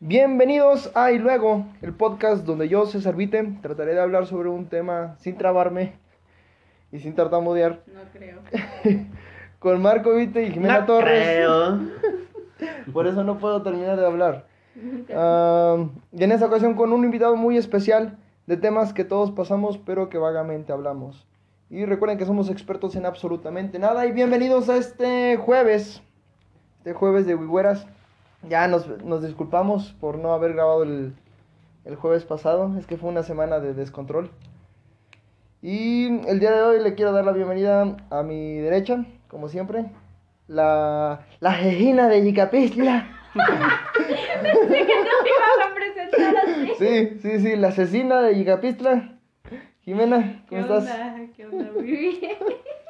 Bienvenidos a Y Luego, el podcast donde yo, César Vite, trataré de hablar sobre un tema sin trabarme y sin tartamudear No creo. con Marco Vite y Jimena No Torres. creo. Por eso no puedo terminar de hablar. Y en esta ocasión con un invitado muy especial de temas que todos pasamos pero que vagamente hablamos. Y recuerden que somos expertos en absolutamente nada y bienvenidos a este jueves, este jueves de Wigüeras. Ya nos, nos disculpamos por no haber grabado el, el jueves pasado, es que fue una semana de descontrol. Y el día de hoy le quiero dar la bienvenida a mi derecha, como siempre, la, la jejina de Yicapistla. Pensé que no te ibas a presentar así. Sí, sí, sí, la asesina de Yicapistla. Jimena, ¿Qué ¿cómo estás? onda? ¿Qué onda? Muy bien.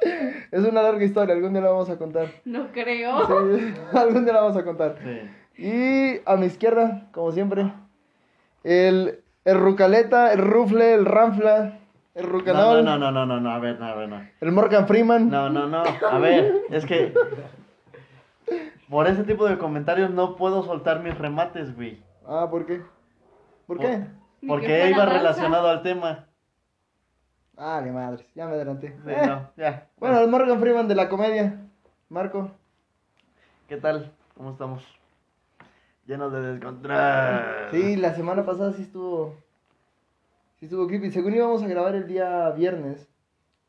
Es una larga historia, algún día la vamos a contar. No creo. Sí, algún día la vamos a contar. Sí. Y a mi izquierda, como siempre, el, el Rucaleta, el Rufle, el Ranfla, el No, Rucanol, no, no, no, no, no, a ver, no, a ver, no. el Morgan Freeman. No, no, no, a ver, es que por ese tipo de comentarios no puedo soltar mis remates, güey. Ah, ¿por qué? ¿Por qué? Porque iba relacionado al tema. Ah, ni madres, ya me adelanté. Sí, Eh, no, ya. Bueno, el Morgan Freeman de la comedia. Marco. ¿Qué tal? ¿Cómo estamos? Llenos de descontrol. Sí, la semana pasada sí estuvo. Sí estuvo creepy. Según íbamos a grabar el día viernes.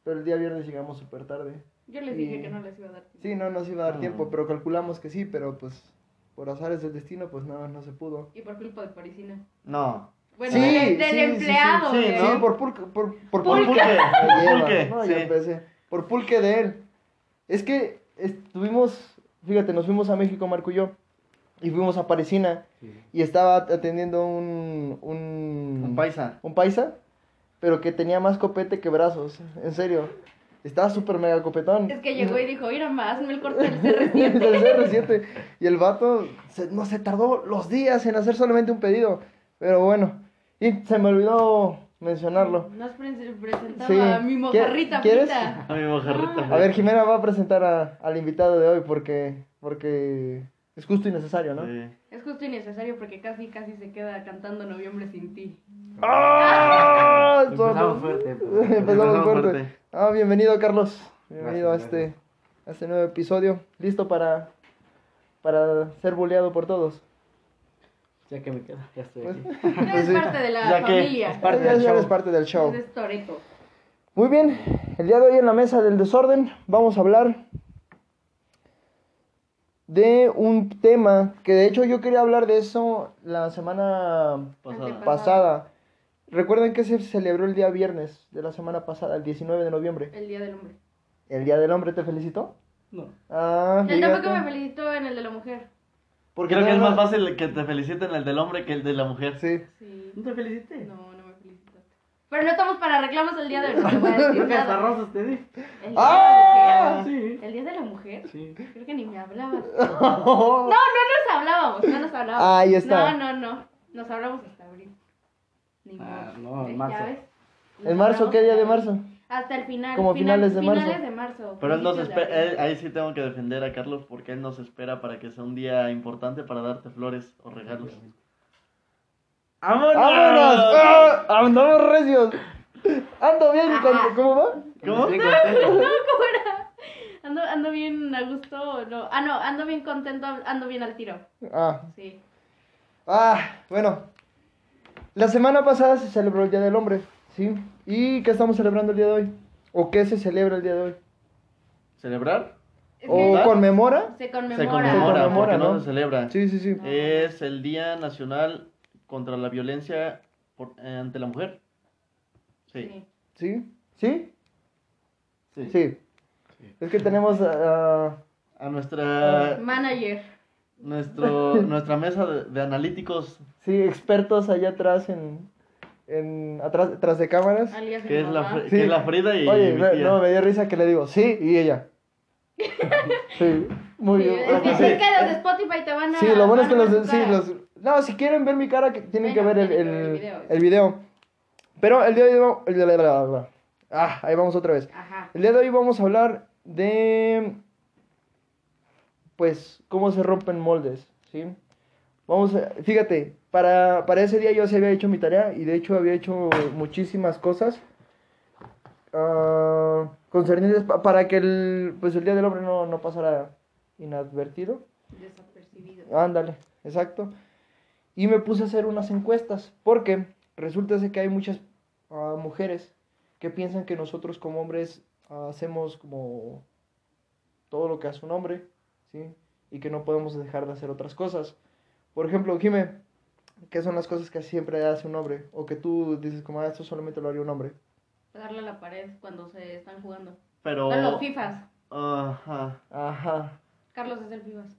Pero el día viernes llegamos súper tarde. Yo les dije que no les iba a dar tiempo. Sí, no nos iba a dar Ah. tiempo, pero calculamos que sí, pero pues por azares del destino, pues no, no se pudo. Y por culpa de Parisina. No. Bueno, Sí, del, sí, del sí, sí, empleado. sí, ¿no? Sí, por pulque, por, por Por pulque. Me lleva. Pulque, No, sí. ya empecé. Por pulque de él. Es que estuvimos, fíjate, nos fuimos a México, Marco y yo, y fuimos a Parisina, y estaba atendiendo un, un, Un paisa. un paisa, pero que tenía más copete que brazos, en serio. Estaba súper mega copetón. Es que llegó y dijo, mira más, me el corte del El CR7. CR7. Y el vato se- no se tardó los días en hacer solamente un pedido. Pero bueno. Y se me olvidó mencionarlo. No has pre- presentado Sí. a mi ¿Quie- mojarrita quieres? A mi mojarrita. Ah. A ver, Jimena va a presentar a- al invitado de hoy porque, porque es justo y necesario, ¿no? Sí. Es justo y necesario porque casi, casi se queda cantando Noviembre sin ti. ¡Ah! Empezamos fuerte. Empezamos Empezamos fuerte. fuerte. Ah, bienvenido, Carlos. Bienvenido Gracias, a este a este nuevo episodio. ¿Listo para, para ser bulleado por todos? Ya que me queda, ya estoy Pues- aquí. Eres Pues sí. parte de la Ya que familia. es parte Ya- del ya show. eres parte del show. Eres Toreto. Muy bien, el día de hoy en la mesa del desorden vamos a hablar de un tema que de hecho yo quería hablar de eso la semana Pasada. Pasada. Recuerden que se celebró el día viernes de la semana pasada, el 19 de noviembre. El Día del Hombre. ¿El Día del Hombre te felicitó? No. Ah, Él tampoco me felicitó en el de la mujer. Porque Creo que es más fácil que te feliciten el del hombre que el de la mujer. Sí. Sí. No te felicité. No, no me felicitaste. Pero no estamos para reclamos el día de hoy. No te voy a decir Creo que hasta nada. rosas te di. El día ¡Ah! de la mujer. Sí. ¿El día de la mujer? Sí. Creo que ni me hablabas. No, no nos hablábamos, no nos hablábamos. Ahí está. No, no, no. Nos hablamos hasta abril. Ni Ah, no, en ¿Eh? marzo. ¿Ya ves? Nos ¿En marzo? ¿Qué día de marzo? Hasta el final. Como final- finales de marzo. Finales de marzo. Pero él nos espera, él- ahí sí tengo que defender a Carlos porque él nos espera para que sea un día importante para darte flores o regalos. ¡Vámonos! ¡Vámonos! ¡Ah! ¡Andamos recios! ¡Ando bien! Con- ¿Cómo va? ¿Cómo? No, ¿cómo era? Ando, ando bien a gusto. No. Ah, no, ando bien contento, ando bien al tiro. Ah, Sí. Ah, bueno. La semana pasada se celebró el Día del Hombre, ¿sí? ¿Y qué estamos celebrando el día de hoy? ¿O qué se celebra el día de hoy? ¿Celebrar? ¿O conmemora? se conmemora. Se conmemora, Se conmemora, no, ¿no? se celebra. Sí, sí, sí. No. Es el Día Nacional contra la Violencia por- eh, ante la Mujer. Sí. Sí. ¿Sí? ¿Sí? Sí. Sí. Es que tenemos ah, A nuestra Manager. nuestro, nuestra mesa de, de analíticos, sí, expertos allá atrás en, en atrás, tras de cámaras. Alias que es la, Sí. que es la Frida y Oye, mi me- tía. no, me dio risa que le digo, sí, y ella. Sí, muy Sí, bien. es, que, Sí. es que los de Spotify te van a. Sí, lo bueno es que los, sí, juzgar. los, no, si quieren ver mi cara, que tienen que ver Bueno, el, tienen que ver el, el video. el video. Pero el día de hoy, el de la- ah, ahí vamos otra vez. Ajá. El día de hoy vamos a hablar de, pues, cómo se rompen moldes, ¿sí? Vamos a, fíjate, para, para ese día yo sí había hecho mi tarea y de hecho había hecho muchísimas cosas ah, concernientes pa- para que el, pues el Día del Hombre no, no pasara inadvertido. Desapercibido. Ándale, exacto. Y me puse a hacer unas encuestas, porque resulta ser que hay muchas ah, mujeres que piensan que nosotros como hombres ah, hacemos como todo lo que hace un hombre, ¿sí? Y que no podemos dejar de hacer otras cosas. Por ejemplo, Jime, ¿qué son las cosas que siempre hace un hombre? O que tú dices como, ah, esto solamente lo haría un hombre. Pegarle a la pared cuando se están jugando. Pero. Los FIFAs. Ajá. Ajá. Carlos es el FIFAs.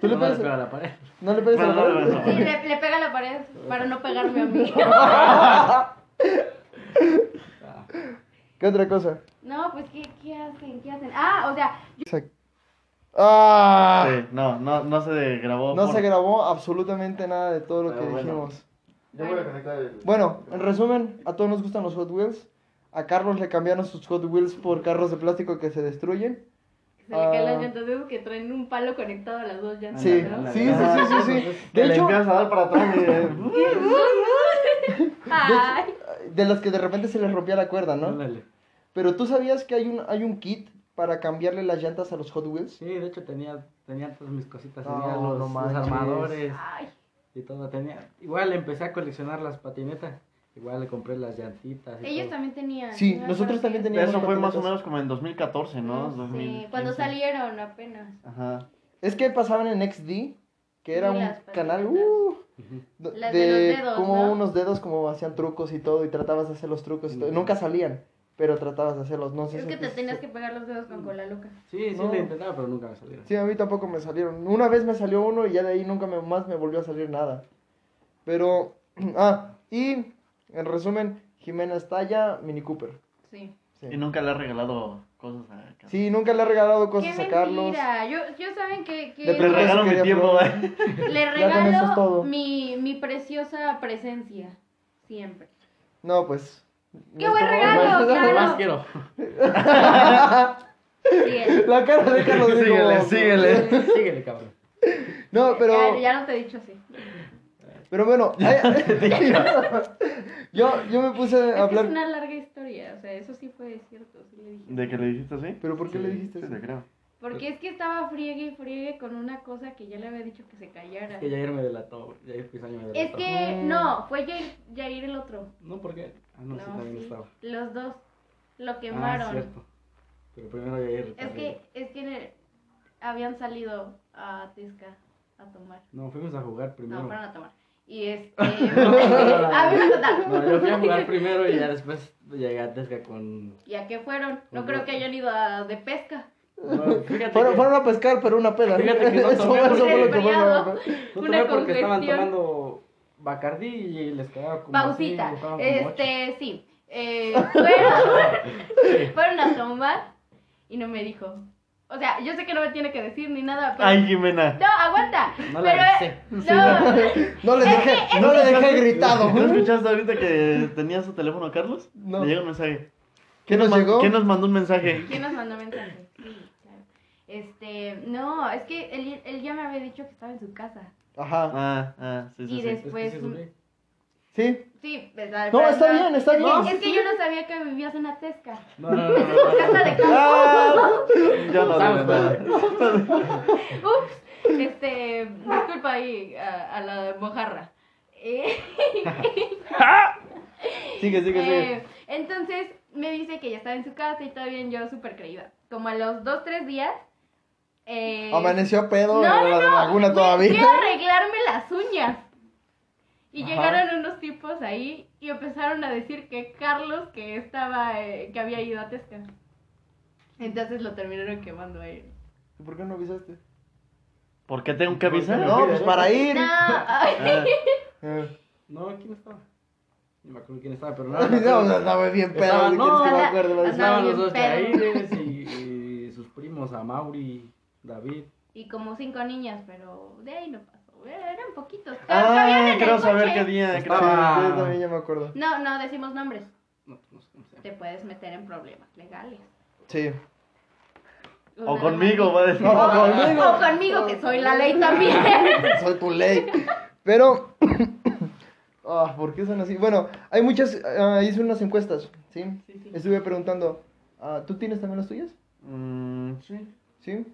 ¿Tú le No pegas, pega a la pared. ¿No le pegas a la Bueno, pared? bueno, Sí, bueno. le, le pega a la pared para no pegarme a mí. ¿Qué otra cosa? No, pues, ¿qué, qué hacen? ¿Qué hacen? Ah, o sea, Exacto. ¡Ah! Sí, no, no, no se grabó. No por- se grabó absolutamente nada de todo lo que Pero bueno. dijimos. Yo voy a conectar el. Bueno, en resumen, a todos nos gustan los Hot Wheels. A Carlos le cambiaron sus Hot Wheels por carros de plástico que se destruyen. se le caen Ah. las llantas de esos que traen un palo conectado a las dos llantas. Sí, ¿no? sí, sí, sí, sí, sí. Que De le hecho, empiezas a dar para atrás y. Ay, de las que de repente se les rompía la cuerda, ¿no? Pero tú sabías que hay un, hay un kit para cambiarle las llantas a los Hot Wheels. Sí, de hecho tenía, tenía todas mis cositas, No, tenía los, no los manches. armadores ay. y todo, tenía. Igual empecé a coleccionar las patinetas, igual le compré las llantitas y Ellos todo. también tenían. Sí, nosotros también teníamos. Eso fue más o menos como en 2014, ¿no? Sí, 2015. cuando salieron apenas. Ajá. Es que pasaban en XD, que era un canal uh, de, Las de los dedos, como ¿no? unos dedos como hacían trucos y todo y tratabas de hacer los trucos y todo. Nunca salían, pero tratabas de hacerlos. No sé Es si que te tenías que pegar los dedos con cola loca. Sí, sí No. le intentaba, pero nunca me salieron. Sí, a mí tampoco me salieron. Una vez me salió uno y ya de ahí nunca me, más me volvió a salir nada. Pero, ah, y en resumen, Jimena Estalla, Mini Cooper. Sí. Sí. Y nunca le has regalado cosas a Carlos. Sí, nunca le he regalado Qué cosas a Carlos. mentira. Yo, yo saben que, que Le regalo mi tiempo, güey. le es regalo todo. mi, mi preciosa presencia. Siempre. No, pues. ¡Qué no buen regalo, claro! más quiero. Sí, La cara de Carlos. así Síguele, como- síguele. Síguele, cabrón. No, pero. ya, ya no te he dicho así. Pero bueno. ay- yo, yo me puse a hablar. es una larga historia. O sea, eso sí fue cierto. Sí le dije. ¿De que le dijiste así? ¿Pero por qué Sí, le dijiste Sí, eso? te creo. Porque es que estaba friegue y friegue con una cosa que ya le había dicho que se callara. Es que Jair me delató, Jair Pizaña me Es delató. que Mm. no, fue Jair, Jair el otro. No, ¿por qué? Ah, no, sí, No, también sí, estaba. los dos lo Ah, quemaron. cierto. Pero primero Jair. es que es que habían salido a Tisca a tomar. No, fuimos a jugar primero. No, fueron a tomar. Y este. a mí me. No, yo fui a jugar primero y ya después llegué a Tesca con. ¿Y a qué fueron? No creo que hayan ido a, de pesca. No, Fueron, que- fueron a pescar, pero una peda. Fíjate que no eso, tomé eso porque- fue lo que Resfriado. fue. No una tomé porque estaban tomando Bacardí y les quedaba como. Pausita. así, ocho. este, sí. Eh, fueron, fueron a tomar y no me dijo. O sea, yo sé que no me tiene que decir ni nada, pero. Ay, Jimena. No, aguanta. No la pero, avisé. no, No le dejé, no le dejé gritado. ¿No escuchaste ahorita que tenía su teléfono Carlos? No. Le llegó un mensaje. ¿Qué nos llegó? ¿Quién nos mandó un mensaje? ¿Quién nos mandó mensaje? Este, no, es que él, él ya me había dicho que estaba en su casa. Ajá. Ah, ah, sí, sí, Y sí. des- Es que sí. Sí. Sí, ¿verdad? No, está bien, está Es que- bien. Es que yo no sabía que vivías en Atesca. No, no, no. no, Es casa de campo. Ah, Yo no Sabes, nada. Ups, este, disculpa ahí a, a la mojarra. Eh, sigue, sigue, sigue. eh, entonces me dice que ya estaba en su casa y todo bien, yo súper creída. Como a los dos, tres días. Eh, Amaneció pedo no, en no, la no, laguna fui- todavía. Fui a arreglarme las uñas. Y Ajá. llegaron unos tipos ahí y empezaron a decir que Carlos que estaba, eh, que había ido a Tesca. Entonces lo terminaron quemando a él. ¿Y ¿Por qué no avisaste? ¿Por qué tengo que avisar? No, pues para ir. No, ay, Ah, Eh. No, ¿quién estaba? No me acuerdo quién estaba, pero no. No, no, andaba bien pedo. Estaba- ¿qué no, que me anda- acuerde? Va a decir. andaba- Estaban los dos. Jaires y, y sus primos, a Mauri, David. y como cinco niñas, pero de ahí no pasó. Eran poquitos. Ah, quiero saber coche. qué día. Sí, creo- Estaba- yo también ya me acuerdo. No, no decimos nombres. No, no sé cómo se llama. Te puedes meter en problemas legales. Sí. O conmigo, va a decir. No, O, conmigo. o conmigo, que soy la ley también. Soy tu ley. Pero, ah, ¿por qué son así? Bueno, hay muchas, ah, hice unas encuestas, ¿sí? Sí, sí. Estuve preguntando, ah, ¿tú tienes también las tuyas? Mm, sí. ¿Sí?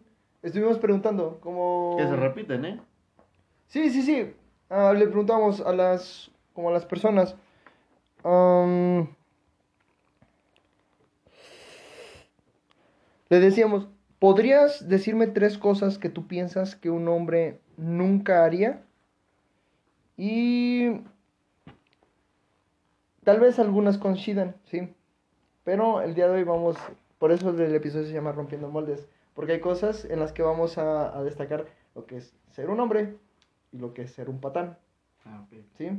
Estuvimos preguntando, como... Que se repiten, ¿eh? Sí, sí, sí. Ah, le preguntamos a las, como a las personas. am, le decíamos, ¿podrías decirme tres cosas que tú piensas que un hombre nunca haría? Y tal vez algunas coincidan, sí. Pero el día de hoy vamos, por eso el episodio se llama Rompiendo Moldes, porque hay cosas en las que vamos a, a destacar lo que es ser un hombre y lo que es ser un patán. Ah, ok. ¿sí?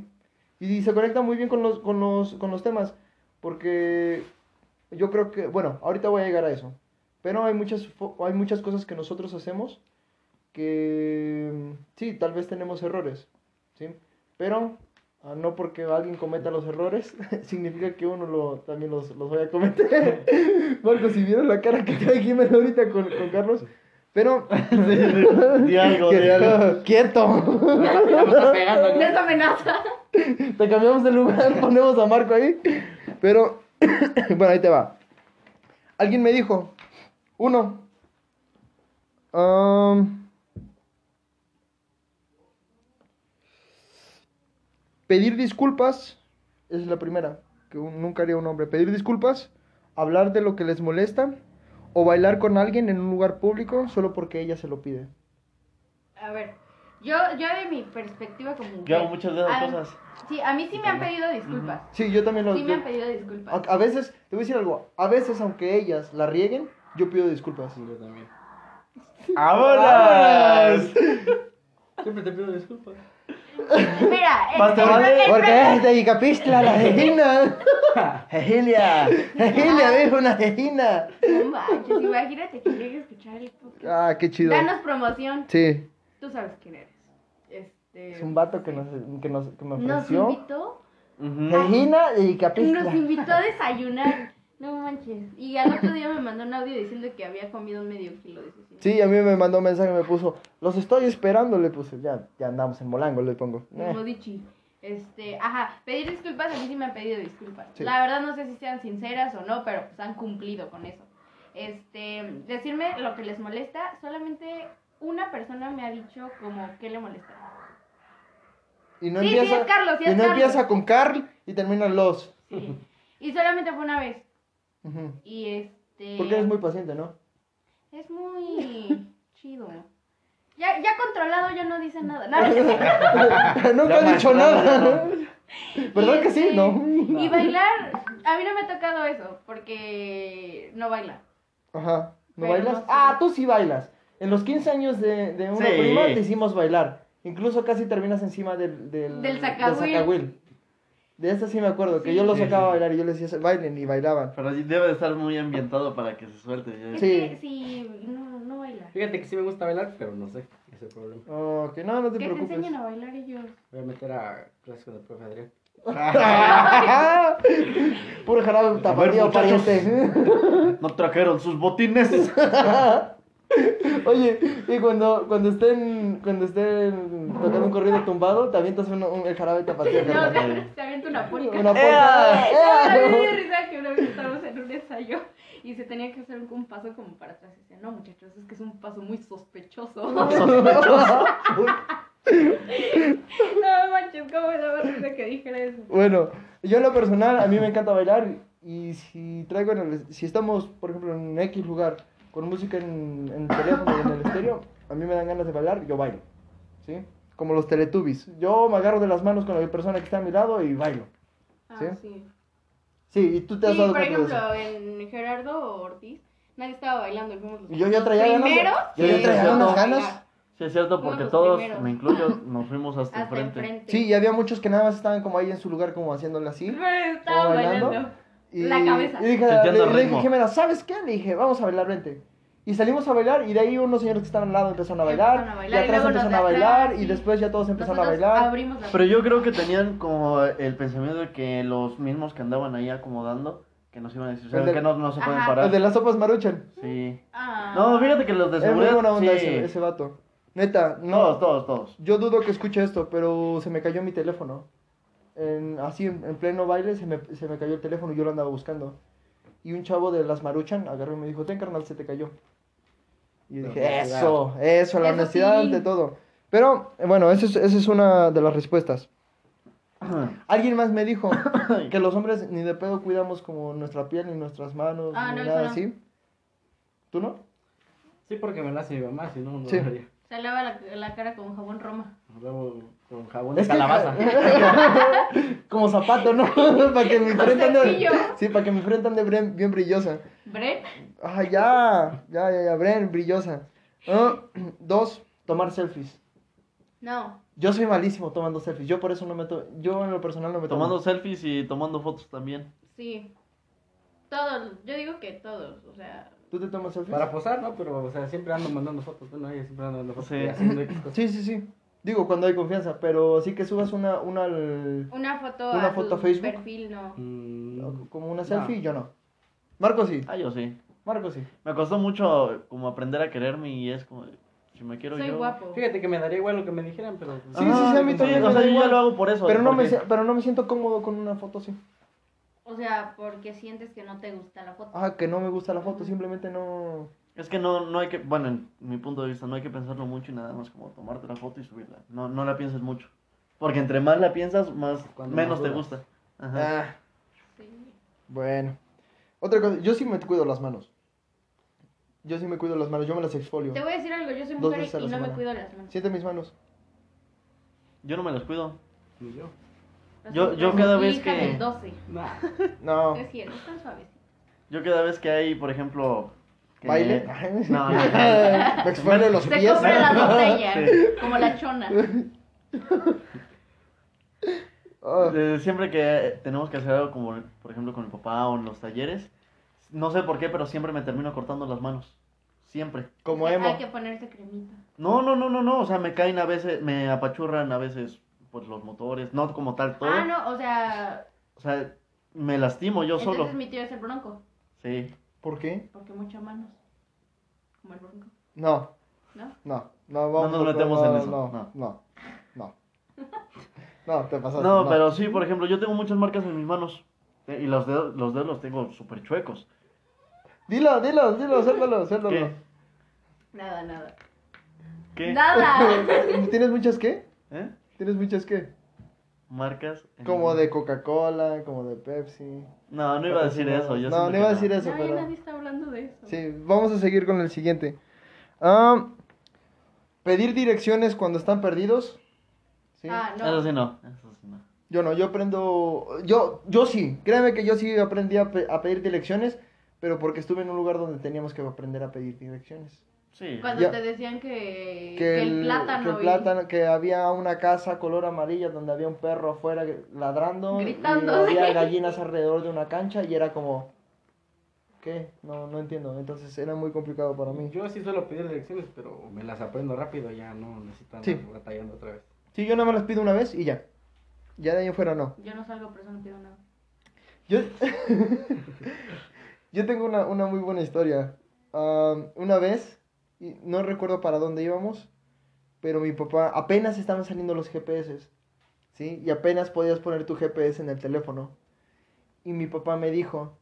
Y se conecta muy bien con los, con los, con los temas, porque yo creo que, bueno, ahorita voy a llegar a eso, pero hay muchas, hay muchas cosas que nosotros hacemos que, sí, tal vez tenemos errores, ¿sí? Pero ah, no porque alguien cometa los errores, significa que uno lo, también los, los vaya a cometer. Marcos, si vieron la cara que trae Jiménez ahorita con, con Carlos, pero... Di algo, di algo. ¡Quieto! No es amenaza. Te cambiamos de lugar, ponemos a Marco ahí. Pero, bueno, ahí te va. Alguien me dijo, uno, am, pedir disculpas, es la primera, que un- nunca haría un hombre. Pedir disculpas, hablar de lo que les molesta, o bailar con alguien en un lugar público solo porque ella se lo pide. A ver, yo, yo de mi perspectiva como mujer. Yo hago muchas de esas a- cosas. Sí, a mí sí me han pedido disculpas. Sí, yo también lo... Sí me yo- han pedido disculpas. A, a veces, te voy a decir algo, a veces aunque ellas la rieguen, yo pido disculpas. Sí, yo también. ¡Vámonos! Siempre te pido disculpas. Mira, el, Porque es de Icapistla, la jejina. Jejilia, Jejilia, dijo una jejina. No manches, imagínate que llegue a escuchar el podcast. Ah, qué chido. Danos promoción. Sí, Tú sabes quién eres. Este. es un vato que, nos, que, nos, que me Nos ofreció. invitó. Ujú. Jejina de Nos Icapistla. invitó a desayunar. No manches. Y al otro día me mandó un audio diciendo que había comido un medio kilo de cecina. Sí, a mí me mandó un mensaje, me puso, los estoy esperando, le puse, ya, ya andamos en Molango, le pongo. Eh, Modichi. Este, ajá, pedir disculpas, a mí sí me han pedido disculpas. Sí. La verdad no sé si sean sinceras o no, pero pues han cumplido con eso. Este, decirme lo que les molesta, solamente una persona me ha dicho como que le molesta. Y no Sí, sí, empieza, es Carlos, sí, y no Carlos. empieza con Carl y termina los. Sí. Y solamente fue una vez. Y este. Porque eres muy paciente, ¿no? Es muy chido. Ya, ya controlado ya no dice nada. Nunca ha dicho nada. ¿Verdad que sí? este, No. Y bailar, a mí no me ha tocado eso, porque no baila. Ajá. ¿No Pero bailas? no sé. Ah, tú sí bailas. En los 15 años de, de una Sí. prima te hicimos bailar. Incluso casi terminas encima del... Del, Del zacahuil. De eso sí me acuerdo, que Sí. yo los Sí, sacaba a sí. bailar y yo les decía, bailen y bailaban. Pero debe de estar muy ambientado para que se suelte. ¿sí? Es Sí. que sí, no, no baila. Fíjate que sí me gusta bailar, pero no sé. Ese es el problema. Oh, que no, no te Que te preocupes. enseñen a bailar ellos. Voy a meter a clases con el profe Adrián. Puro jarabe tapatío pariente. No trajeron sus botines. Oye, y cuando, cuando estén cuando estén tocando un corrido tumbado, te avientas un, un- el jarabe tapatío. No, se, se avienta una polca. Una No, polka. a mí me risa que una vez estábamos en un ensayo y se tenía que hacer un, un paso como para atrás. Y decía, no muchachos, es que es un paso muy sospechoso. no manches, cómo me daba risa que dijera eso. Bueno, yo en lo personal, a mí me encanta bailar y si traigo en el, si estamos, por ejemplo, en X lugar con música en, en el teléfono en el estéreo, a mí me dan ganas de bailar, yo bailo, ¿sí? Como los teletubbies. Yo me agarro de las manos con la persona que está a mi lado y bailo. Ah, ¿Sí? sí. Sí, y tú te has Sí, dado por cuenta de eso. ejemplo, en Gerardo Ortiz, nadie estaba bailando. y fuimos los Y yo ya traía ganas de- primeros yo ya traía unas ganas. Sí, es cierto, porque todos, primeros. me incluyo, nos fuimos hasta, Hasta enfrente. enfrente. Sí, y había muchos que nada más estaban como ahí en su lugar, como haciéndole así. Pero estaban bailando. Y, La cabeza. Y dije, le, le dije. Jimena, ¿sabes qué? Le dije, vamos a bailar, vente. Y salimos a bailar y de ahí unos señores que estaban al lado empezaron a bailar. Empezaron a bailar, y y atrás empezaron a bailar y sí. después ya todos empezaron a bailar. Pero yo creo que tenían como el pensamiento de que los mismos que andaban ahí acomodando, que nos iban a decir, ¿saben El de- que no, no se pueden Ajá. parar? El de las sopas maruchan. Sí. Ah. No, fíjate que los de Es muy seguridad buena onda sí, ese, ese vato. Neta, no. Todos, todos, todos. Yo dudo que escuche esto, pero se me cayó mi teléfono. En, así, en, en pleno baile, se me, se me cayó el teléfono y yo lo andaba buscando. Y un chavo de las Maruchan agarró y me dijo, ten carnal, se te cayó. Y yo La dije, eso, eso, la honestidad sí. ante todo. Pero, bueno, esa es, esa es una de las respuestas. Alguien más me dijo que los hombres ni de pedo cuidamos como nuestra piel, ni nuestras manos, Ah, ni no, nada no. así. ¿Tú no? Sí, porque me lo hace mi mamá, si no, no Sí. lo haría. Se lava la, la cara con jabón Roma. Luego con jabón Es de que- calabaza. como zapato, ¿no? para que mi frente ande... cepillo. Sí, para que mi frente ande bien, bien brillosa. Bre, Ah, ya, ya, ya, ya, Bren, brillosa. Ah, dos, tomar selfies. no. Yo soy malísimo tomando selfies. Yo por eso no me tomo. Yo en lo personal no me tomo. Tomando selfies y tomando fotos también. Sí. Todos, yo digo que todos, o sea, ¿Tú te tomas selfies? Para posar, ¿no? Pero, o sea, siempre ando mandando fotos. Bueno, ella siempre ando mandando fotos. Sí. y haciendo X cosas. Sí, sí, sí. Digo, cuando hay confianza, pero sí que subas una, una al- una foto ¿Una a foto tu a Facebook? perfil, no. Mm, como una No. selfie, yo no. Marco sí. Ah, yo sí. Marco sí. Me costó mucho como aprender a quererme y es como, si me quiero Soy yo. guapo. Fíjate que me daría igual lo que me dijeran, pero... Sí, sí, sí, a mí también o me sea, da yo ya igual. lo hago por eso. Pero no, me, pero no me siento cómodo con una foto así. O sea, porque sientes que no te gusta la foto. Ah, que no me gusta la foto, simplemente no. Es que no, no hay que, bueno, en mi punto de vista, no hay que pensarlo mucho y nada más como tomarte la foto y subirla. No, no la pienses mucho. Porque entre más la piensas, más Cuando menos más te gusta. Ajá. Ah, Sí. bueno. Otra cosa, yo sí me cuido las manos. Yo sí me cuido las manos, yo me las exfolio. Te voy a decir algo, yo soy Dos mujer y no me cuido las manos. Siente mis manos. Yo no me las cuido. Ni yo. Las Yo- cada vez que- del 12. Nah. No. Es cierto, están. Yo cada vez que hay, por ejemplo... ¿Baile? No, no, no. me exfolio los Se pies. compra la botella, Sí. como la chona. Ah, Eh, siempre que tenemos que hacer algo como, por ejemplo, con mi papá o en los talleres, no sé por qué, pero siempre me termino cortando las manos. Siempre. como emo. Hay que ponerse cremita. No, no, no, no, no. O sea, me caen a veces, me apachurran a veces, pues los motores, no como tal todo. Ah, no, o sea, O sea, me lastimo yo entonces solo. mi tío es el bronco. Sí. ¿Por qué? Porque muchas manos. Como el bronco. No, ¿No? no, no, vamos nos metemos en eso, No, no. no, no. No, te pasaste. No, pero sí, por ejemplo, yo tengo muchas marcas en mis manos. eh, Y los dedos, los dedos los tengo súper chuecos. Dilo, dilo, dilo, suéltalo, suéltalo. ¿Qué? Nada, nada. ¿Qué? Nada. ¿Tienes muchas qué? ¿Eh? ¿Tienes muchas qué? Marcas. en- Como de Coca-Cola, como de Pepsi. No, no iba a decir eso. Yo no, no iba a decir eso, Nadie, pero. nadie está hablando de eso. Sí, vamos a seguir con el siguiente. Ah, pedir direcciones cuando están perdidos. Sí. Ah, no. Eso sí no. Eso sí no. Yo no, yo aprendo. Yo, yo sí, créeme que yo sí aprendí a, pe- a pedir direcciones, pero porque estuve en un lugar donde teníamos que aprender a pedir direcciones. Sí. Cuando Ya. te decían que, Que, que el, el, plátano. que el y- plátano, que había una casa color amarilla donde había un perro afuera ladrando Gritando, y había gallinas alrededor de una cancha y era como ¿qué? No, no entiendo. Entonces era muy complicado para mí. Yo sí suelo pedir direcciones, pero me las aprendo rápido, ya no necesito andar Sí. batallando otra vez. Sí, yo nada más las pido una vez y ya. Ya de ahí fuera no. Yo no salgo, por eso no pido nada. Yo, yo tengo una, una muy buena historia. Am, una vez, no recuerdo para dónde íbamos, pero mi papá, apenas estaban saliendo los GPS, ¿sí? Y apenas podías poner tu GPS en el teléfono. Y mi papá me dijo,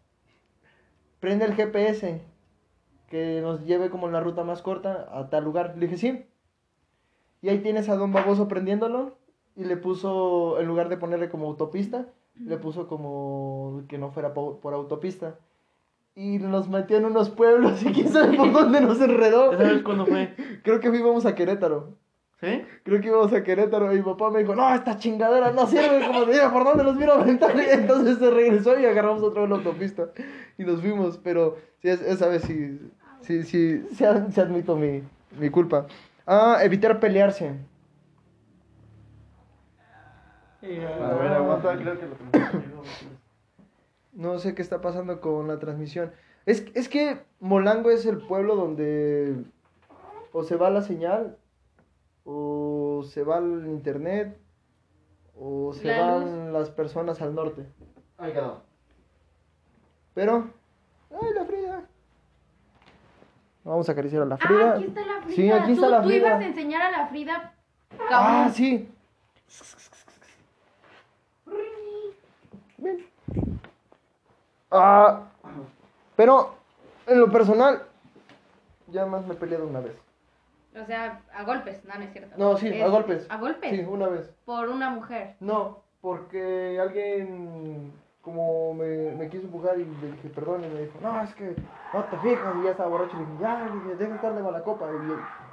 prende el GPS, que nos lleve como la ruta más corta a tal lugar. Le dije, sí. Y ahí tienes a Don Baboso prendiéndolo. Y le puso, en lugar de ponerle como autopista, le puso como que no fuera po- por autopista. Y nos metió en unos pueblos y quién sabe por dónde nos enredó. ¿Esa vez cuándo fue? Creo que íbamos a Querétaro. ¿Sí? Creo que íbamos a Querétaro y mi papá me dijo, no, esta chingadera no sirve, como te diga, ¿por dónde nos vino a aventar? Y entonces se regresó y agarramos otra vez la autopista y nos fuimos, pero sí, es- esa vez sí, sí, sí, sí, ad- sí admito mi, mi culpa. Ah, evitar pelearse. A ver, aguanta, creo que lo tenemos. No sé qué está pasando con la transmisión. Es, es que Molango es el pueblo donde o se va la señal, o se va el internet, o se La van las personas al norte. Ahí quedó. Pero, ay, la Frida. Vamos a acariciar a la Ah, Frida. aquí está la Frida. Sí, aquí está tú, la tú ibas a Frida. enseñar a la Frida. Ah, sí. Ah, pero en lo personal, ya más me he peleado una vez. O sea, a golpes, no, no es cierto. No, sí, a Es- golpes. A golpes. Sí, una vez. Por una mujer. No, porque alguien como me, me quiso empujar y le dije perdón y me dijo, no, es que no te fijas y ya estaba borracho. Y le dije, ya, le dije, deja de estar de mala copa.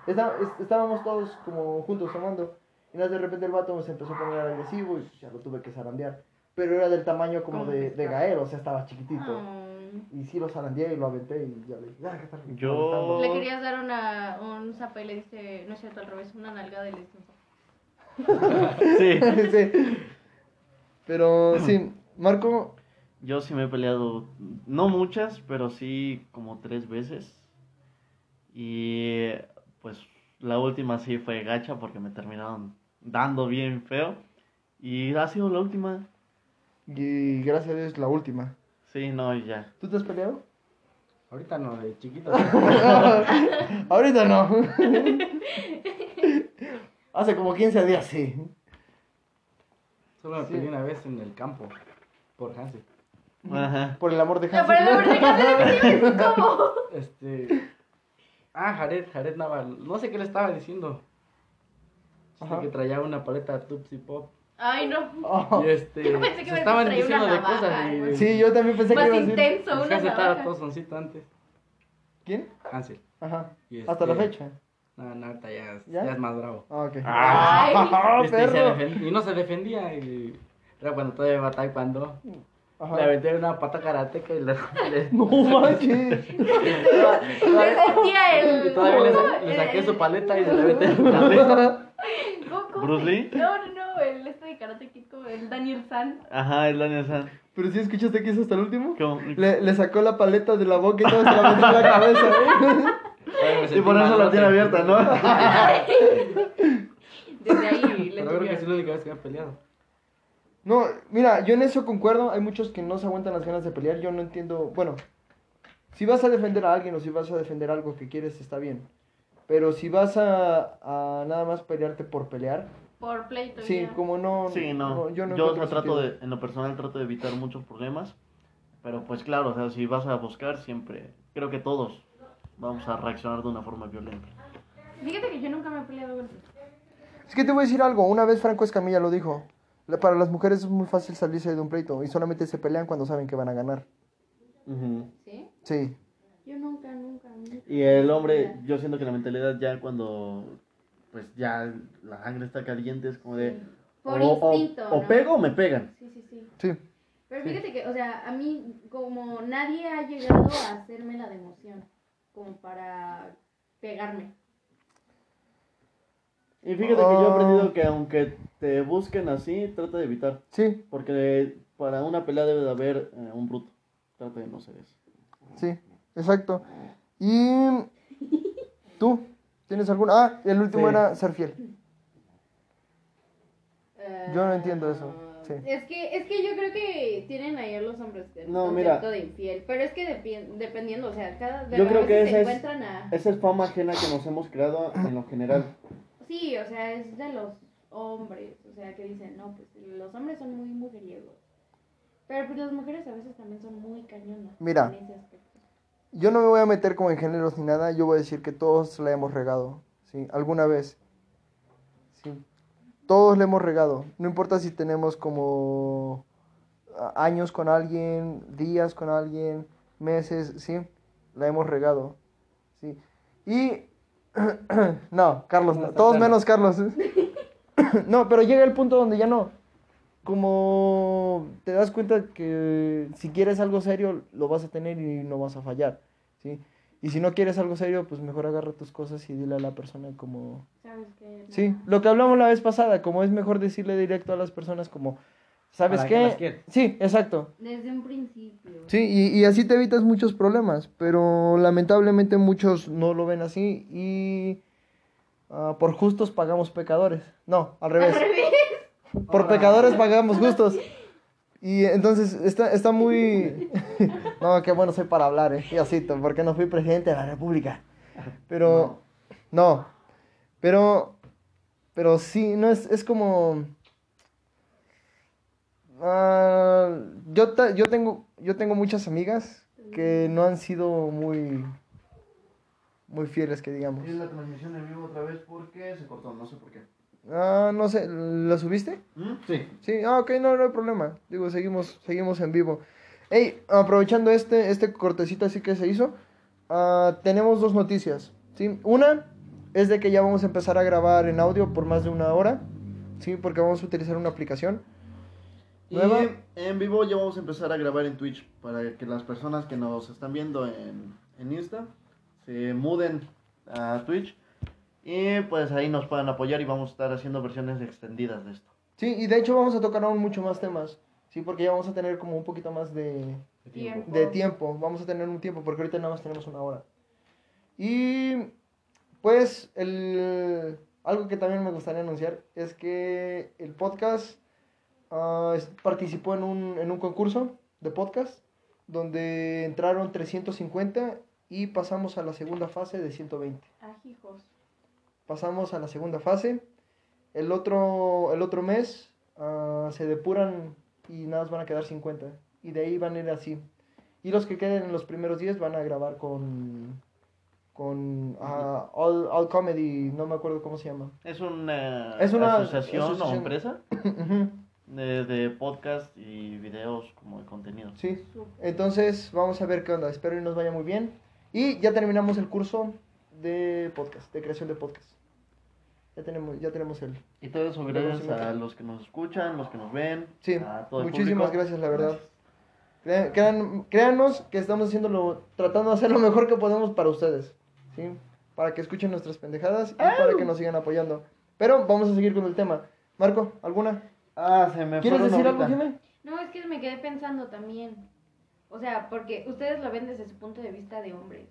Y está- es- estábamos todos como juntos tomando. Y de repente el vato se empezó a poner agresivo y ya lo tuve que zarandear. Pero era del tamaño como de, de Gael, o sea, estaba chiquitito. Ah. Y sí lo zarandeé y lo aventé y ya le dije, ya, que estar Yo- molestando". Le querías dar una, un zape y le diste, no es cierto, al revés, una un zape. Sí. sí. Pero sí, Marco, Yo sí me he peleado, no muchas, pero sí como tres veces. Y pues la última sí fue gacha porque me terminaron dando bien feo. Y ha sido la última. Y gracias a Dios la última. Sí, no, ya. ¿Tú te has peleado? Ahorita no, de chiquito. Ahorita no. Hace como 15 días sí. Solo me Sí. peleé una vez en el campo. Por Hansi. Ajá. Por el amor de No, pero no, Hansel. pero no, ¿cómo? Este. Ah, Jared, Jared Naval. No sé qué le estaba diciendo. Dice Ajá. que traía una paleta Tupsi Pop. Ay, no. Oh, Y este. Yo pensé que se me estaban traía una diciendo de navaja, cosas. Y, güey. Sí, yo también pensé que Más iba a decir. intenso, y una estaba navaja. todo soncito antes. ¿Quién? Hansel. Ajá. Y Hasta la este- fecha. No, no, ahorita ya, es- ¿Ya? ya es más bravo. Ah, ok. Ay. Ah, Este, y, se perro. defen- y no se defendía. Y era cuando todavía iba a taekwondo. Le Ajá. aventé una pata karateca y le. le- No manches. Le sentía el... y todavía le, sa- le saqué su paleta y se la aventé en la cabeza. ¿Cómo- cómo ¿Bruce se- Lee? No, no, este de Karate Kid, como el Daniel San. Ajá, el Daniel San. Pero sí escuchaste que hizo hasta el último. ¿Cómo? Le, le sacó la paleta de la boca y todo se la metió en la cabeza. ¿eh? Y por eso la tiene abierta, ¿no? Desde ahí le Pero creo que es la única vez que he peleado. No, mira, yo en eso concuerdo. Hay muchos que no se aguantan las ganas de pelear. Yo no entiendo. Bueno, si vas a defender a alguien o si vas a defender algo que quieres, está bien. Pero si vas a, a nada más pelearte por pelear, Por pleito. sí, ya. como no. Sí, no. yo no Yo, o encuentro sea, trato sentido. de, en lo personal trato de evitar muchos problemas. Pero pues claro, o sea, si vas a buscar siempre, creo que todos vamos a reaccionar de una forma violenta. Fíjate que yo nunca me he peleado con Es que te voy a decir algo. Una vez Franco Escamilla lo dijo. Para las mujeres es muy fácil salirse de un pleito y solamente se pelean cuando saben que van a ganar. ¿Sí? Sí. Yo nunca, nunca, nunca. Y el hombre, yo siento que la mentalidad ya cuando pues ya la sangre está caliente es como de Por o, o- instinto, o ¿no? pego o me pegan. Sí, sí, sí. Sí. Pero fíjate que, o sea, a mí como nadie ha llegado a hacerme la de emoción, como para pegarme. Y fíjate que yo he Ah. aprendido que aunque te busquen así, trata de evitar. Sí, Porque para una pelea debe de haber eh, un bruto. Trata de no ser eso. sí, exacto. Y tú, ¿tienes alguna? Ah, el último Sí. era ser fiel. Yo no entiendo eso, sí. Es que, es que yo creo que tienen ahí a los hombres el No, concepto mira. de infiel, pero es que dependiendo, o sea, cada de Yo creo que veces se es- encuentran a Esa es fama ajena que nos hemos creado en lo general. Sí, o sea, es de los hombres, o sea, que dicen, no, pues los hombres son muy mujeriegos. Pero pues las mujeres a veces también son muy cañonas. Mira. en ese aspecto. Yo no me voy a meter como en géneros ni nada, yo voy a decir que todos la hemos regado, ¿sí? Alguna vez. Sí. Todos le hemos regado. No importa si tenemos como años con alguien, días con alguien, meses, ¿sí? La hemos regado, ¿sí? Y... no, Carlos, no, todos menos Carlos. no, pero llega el punto donde ya no. Como te das cuenta que si quieres algo serio, lo vas a tener y no vas a fallar, ¿sí? Y si no quieres algo serio, pues mejor agarra tus cosas y dile a la persona como... ¿Sabes qué? No. Sí, lo que hablamos la vez pasada, como es mejor decirle directo a las personas como, ¿sabes que qué? Sí, exacto. Desde un principio. Sí, y, y así te evitas muchos problemas, pero lamentablemente muchos no lo ven así y ah, por justos pagamos pecadores. No, al revés. Al revés. Por pecadores pagamos justos. Y entonces está, está muy... no, qué bueno soy para hablar, ¿eh? Diosito, porque no fui presidente de la República. Pero, no. Pero, pero sí, no es, es como... ah, yo, ta- yo, tengo, yo tengo muchas amigas que no han sido muy, muy fieles, que digamos. Es la transmisión en vivo otra vez porque se cortó, no sé por qué. Ah, no sé, ¿la subiste? ¿Mm? Sí. Sí, ah, ok, no, no hay problema. Digo, seguimos, seguimos en vivo. Hey, aprovechando este, este cortecito así que se hizo, ah, tenemos dos noticias, ¿sí? Una es de que ya vamos a empezar a grabar en audio por más de una hora, ¿sí? Porque vamos a utilizar una aplicación. Nueva. Y en vivo ya vamos a empezar a grabar en Twitch para que las personas que nos están viendo en, en Insta se muden a Twitch y pues ahí nos puedan apoyar y vamos a estar haciendo versiones extendidas de esto. Sí, y de hecho vamos a tocar aún mucho más temas, ¿sí? Porque ya vamos a tener como un poquito más de, Tiempo. de tiempo. Vamos a tener un tiempo porque ahorita nada más tenemos una hora. Y pues el, algo que también me gustaría anunciar es que el podcast ah, es- participó en un, en un concurso de podcast donde entraron 350 y pasamos a la segunda fase de 120. Ajijos. Pasamos a la segunda fase. El otro, el otro mes ah, se depuran y nada más van a quedar 50. Y de ahí van a ir así. Y los que queden en los primeros 10 van a grabar con, con ah, All, All Comedy, no me acuerdo cómo se llama. Es una, Es una asociación, o asociación. empresa Ujú, de, de podcast y videos como de contenido. sí, entonces vamos a ver qué onda. Espero que nos vaya muy bien. Y ya terminamos el curso de podcast, de creación de podcast. Ya tenemos, ya tenemos el, Y todo eso gracias a los que nos escuchan, los que nos ven, Sí, a todo el muchísimas público. gracias, la verdad. Crea- crean- créanos que estamos haciéndolo, tratando de hacer lo mejor que podemos para ustedes, ¿sí? Para que escuchen nuestras pendejadas y para que nos sigan apoyando. Pero vamos a seguir con el tema. Marco, ¿alguna? Ah, se me ¿Quieres decir algo. Jimé? No, es que me quedé pensando también. O sea, porque ustedes lo ven desde su punto de vista de hombres.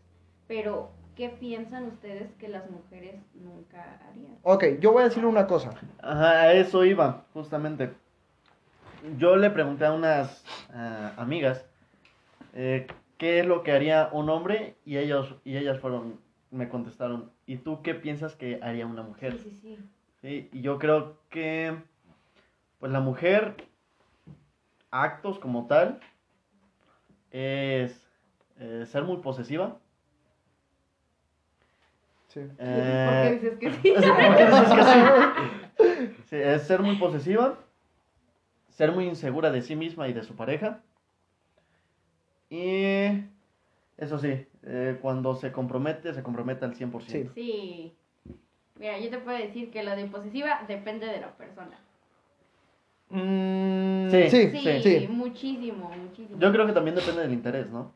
Pero, ¿qué piensan ustedes que las mujeres nunca harían? Ok, yo voy a decir una cosa. Ajá, a eso iba, justamente. Yo le pregunté a unas ah, amigas eh, qué es lo que haría un hombre y ellos y ellas fueron me contestaron, ¿y tú qué piensas que haría una mujer? Sí, sí, sí. Sí, y yo creo que pues la mujer actos como tal es eh, ser muy posesiva. Sí. ¿Por qué Eh, dices que sí? ¿Por qué dices que sí? Sí, es ser muy posesiva, ser muy insegura de sí misma y de su pareja. Y eso sí, eh, cuando se compromete, se compromete al 100%. Sí. Sí. Mira, yo te puedo decir que la de posesiva depende de la persona. Mm, Sí. sí, Sí, sí. muchísimo, muchísimo. Yo creo que también depende del interés, ¿no?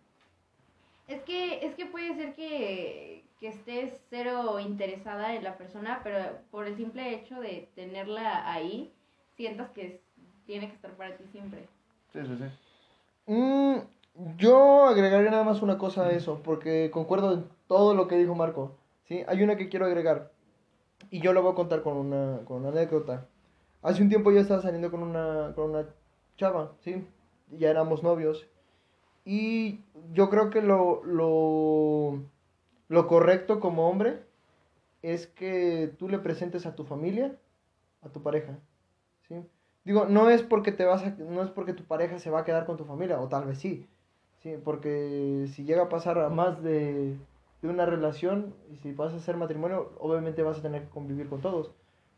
Es que, es que puede ser que, que estés cero interesada en la persona, pero por el simple hecho de tenerla ahí, sientas que es- tiene que estar para ti siempre. Sí, sí, sí. Mm, yo agregaría nada más una cosa a eso, porque concuerdo en todo lo que dijo Marco. ¿sí? Hay una que quiero agregar, y yo lo voy a contar con una, con una anécdota. Hace un tiempo yo estaba saliendo con una, con una chava, ¿sí? Ya éramos novios. Y yo creo que lo, lo, lo correcto como hombre es que tú le presentes a tu familia, a tu pareja, ¿sí? Digo, no es porque te vas a, no es porque tu pareja se va a quedar con tu familia, o tal vez sí, sí, porque si llega a pasar a más de, de una relación, y si vas a hacer matrimonio, obviamente vas a tener que convivir con todos.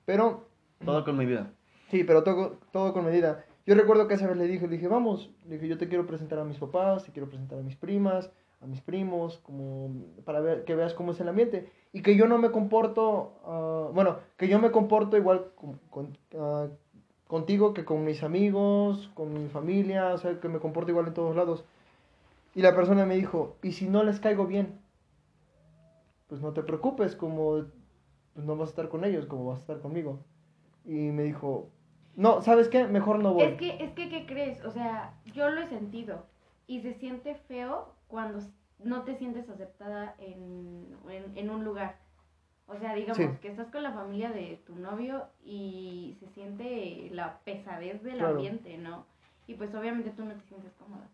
Pero Todo con mi vida. Sí, pero todo, todo con medida. Yo recuerdo que esa vez le dije, le dije, vamos, le dije, yo te quiero presentar a mis papás, te quiero presentar a mis primas, a mis primos, como para ver, que veas cómo es el ambiente. Y que yo no me comporto, ah, bueno, que yo me comporto igual con, ah, contigo que con mis amigos, con mi familia, o sea, que me comporto igual en todos lados. Y la persona me dijo, ¿y si no les caigo bien? Pues no te preocupes, como pues no vas a estar con ellos, como vas a estar conmigo. Y me dijo, no, ¿sabes qué? Mejor no voy. Es que, es que, ¿qué crees? O sea, yo lo he sentido. Y se siente feo cuando no te sientes aceptada en, en, en un lugar. O sea, digamos Sí. que estás con la familia de tu novio y se siente la pesadez del Claro. ambiente, ¿no? Y pues obviamente tú no te sientes cómoda.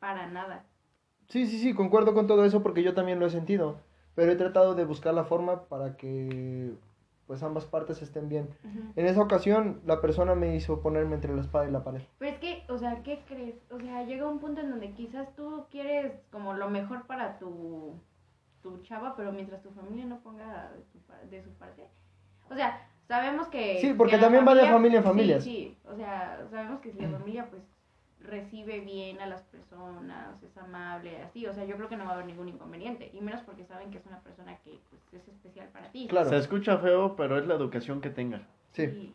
Para nada. Sí, sí, sí, concuerdo con todo eso porque yo también lo he sentido. pero he tratado de buscar la forma para que pues ambas partes estén bien. Ujú. En esa ocasión la persona me hizo ponerme entre la espada y la pared. Pero es que, o sea, ¿qué crees? O sea, llega un punto en donde quizás tú quieres como lo mejor para tu, tu chava, pero mientras tu familia no ponga de, tu de su parte. O sea, sabemos que... Sí, porque que también va de familia en sí, familias. Sí, o sea, sabemos que si la familia pues recibe bien a las personas, es amable, así, o sea, yo creo que no va a haber ningún inconveniente, y menos porque saben que es una persona que pues, es especial para ti. Claro. Se escucha feo, pero es la educación que tenga. Sí. Y-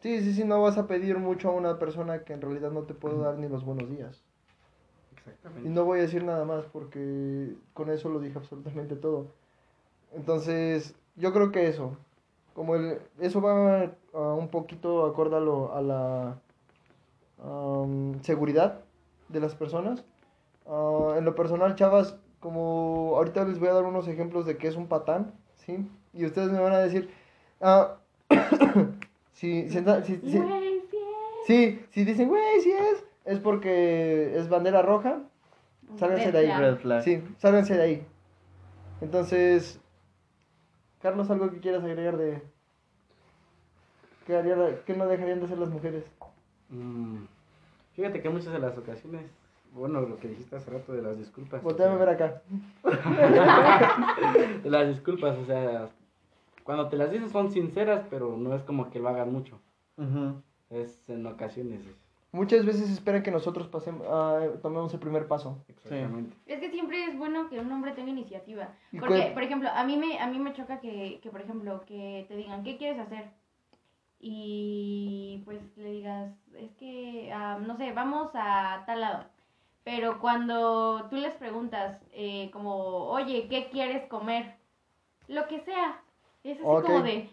Sí, sí, sí, no vas a pedir mucho a una persona que en realidad no te puede dar ni los buenos días. Y Exactamente. no voy a decir nada más porque con eso lo dije absolutamente todo. Entonces, yo creo que eso, como el, eso va a un poquito acorde a, la am, seguridad de las personas. Ah, en lo personal, chavas, como ahorita les voy a dar unos ejemplos de que es un patán, ¿sí? Y ustedes me van a decir, ah, si, si, si- si- Güey, sí es. Sí, si dicen, güey, sí es, es porque es bandera roja, sálganse de ahí. Red Red flag. Sí, sálganse de ahí. Entonces, Carlos, ¿algo que quieras agregar de qué, haría qué no dejarían de hacer las mujeres? Mm, Fíjate que muchas de las ocasiones, bueno, lo que dijiste hace rato de las disculpas. Volteame a o sea, ver acá. de las disculpas, o sea, cuando te las dices son sinceras, pero no es como que lo hagan mucho. Ujú. Es en ocasiones. Muchas veces esperan que nosotros pasemos, ah, tomemos el primer paso. Exactamente. Es que siempre es bueno que un hombre tenga iniciativa. ¿Y Porque, por ejemplo, a mí me, a mí me choca que, que, por ejemplo, que te digan, ¿qué quieres hacer? Y pues le digas, es que, ah, no sé, vamos a tal lado. Pero cuando tú les preguntas, eh, como, oye, ¿qué quieres comer? Lo que sea. Es así como de...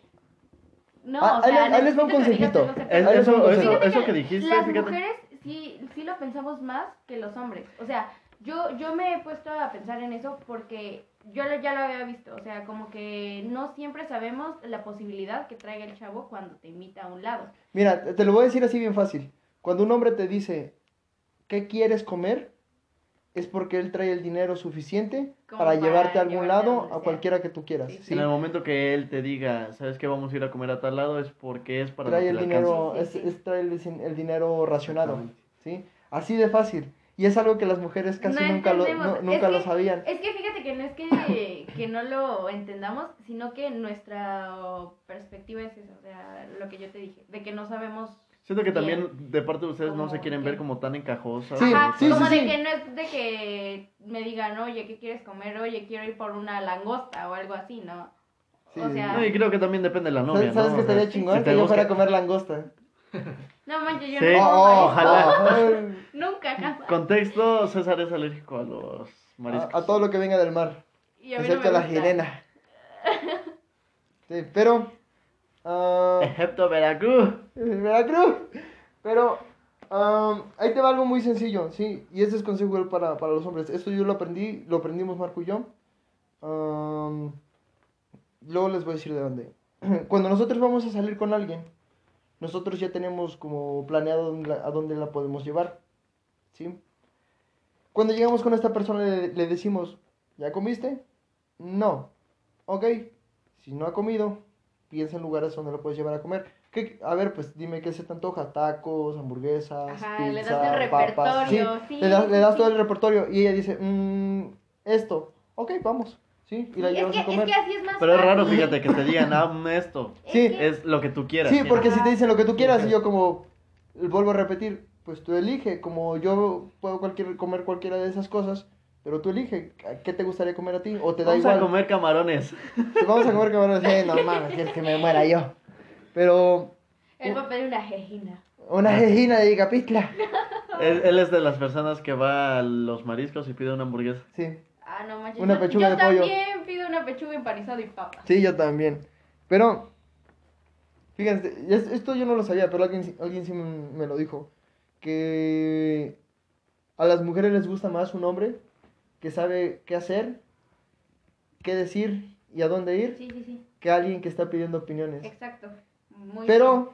No, Ah, o sea, ahí les va un consejito. Ahí les eso, va un que que dijiste, Las fíjate. mujeres sí, sí lo pensamos más que los hombres. O sea, yo, yo me he puesto a pensar en eso porque yo lo- ya lo había visto. O sea, como que no siempre sabemos la posibilidad que traiga el chavo cuando te invita a un lado. Mira, te te lo voy a decir así bien fácil. Cuando un hombre te dice, ¿qué quieres comer? Es porque él trae el dinero suficiente para para llevarte a algún a lado, a cualquiera que tú quieras. Sí. ¿sí? En el momento que él te diga, ¿sabes qué? Vamos a ir a comer a tal lado, es porque es para trae el que dinero, es, es trae el, el dinero racionado. ¿sí? Así de fácil. Y es algo que las mujeres casi No nunca, lo, no- nunca Es lo que- sabían. Es que fíjate que no es que, que no lo entendamos, sino que nuestra perspectiva es esa. O sea, lo que yo te dije, de que no sabemos Siento que Bien. también de parte de ustedes no Como se quieren que- ver como tan encajosas. Sí, Ajá, sí, como sí, de sí. que no es de que me digan, oye, ¿qué quieres comer? Oye, quiero ir por una langosta o algo así, ¿no? Sí, o sea, No, y creo que también depende de la novia, ¿Sabes, sabes ¿no? sea, estaría chingón? si Que te yo fuera a comer langosta. no manches, yo Sí. no como Oh, marisco. ojalá. Nunca, jamás. Contexto, César es alérgico a los mariscos. a, a todo lo que venga del mar, Y a mí no excepto me la sirena. Sí, pero... ah, Excepto Veracruz. Veracruz. Pero am, ahí te va algo muy sencillo, ¿sí? Y este es consejo para, para los hombres. Esto yo lo aprendí, lo aprendimos Marco y yo. Am, luego les voy a decir de dónde. Cuando nosotros vamos a salir con alguien, nosotros ya tenemos como planeado a dónde la podemos llevar, ¿sí? Cuando llegamos con esta persona le, le decimos, ¿ya comiste? No. Ok. Si no ha comido, piensa en lugares donde lo puedes llevar a comer. ¿Qué- a ver, pues dime qué se te antoja, tacos, hamburguesas, Ajá, pizza, le das el papas. Sí, repertorio, sí, le das, le sí, das sí. todo el repertorio y ella dice, "Mm, esto, ok, vamos, sí, y la es, que, a comer. es que así es más Pero es raro, fácil. fíjate, que te digan, ah, esto. Es Sí, Es lo que tú quieras. Sí, porque si Ajá. te dicen lo que tú quieras y yo como, vuelvo a repetir, pues tú elige, como yo puedo cualquier, comer cualquiera de esas cosas, pero tú elige, ¿qué te gustaría comer a ti? O te da Vamos igual. a comer camarones. Vamos a comer camarones, eh, no mames, quieres que me muera yo. Pero Él va a pedir una jejina. una jejina de Capitla. él, él es de las personas que va a los mariscos y pide una hamburguesa. Sí, Ah, no manches. Una yo- pechuga yo de pollo. también pido una pechuga empanizada y papa. sí, yo también. Pero, fíjense, es- esto yo no lo sabía, pero alguien, sí- alguien sí me lo dijo. Que a las mujeres les gusta más un hombre que sabe qué hacer, qué decir y a dónde ir, Sí, sí, sí. que alguien que está pidiendo opiniones. Exacto. Muy Pero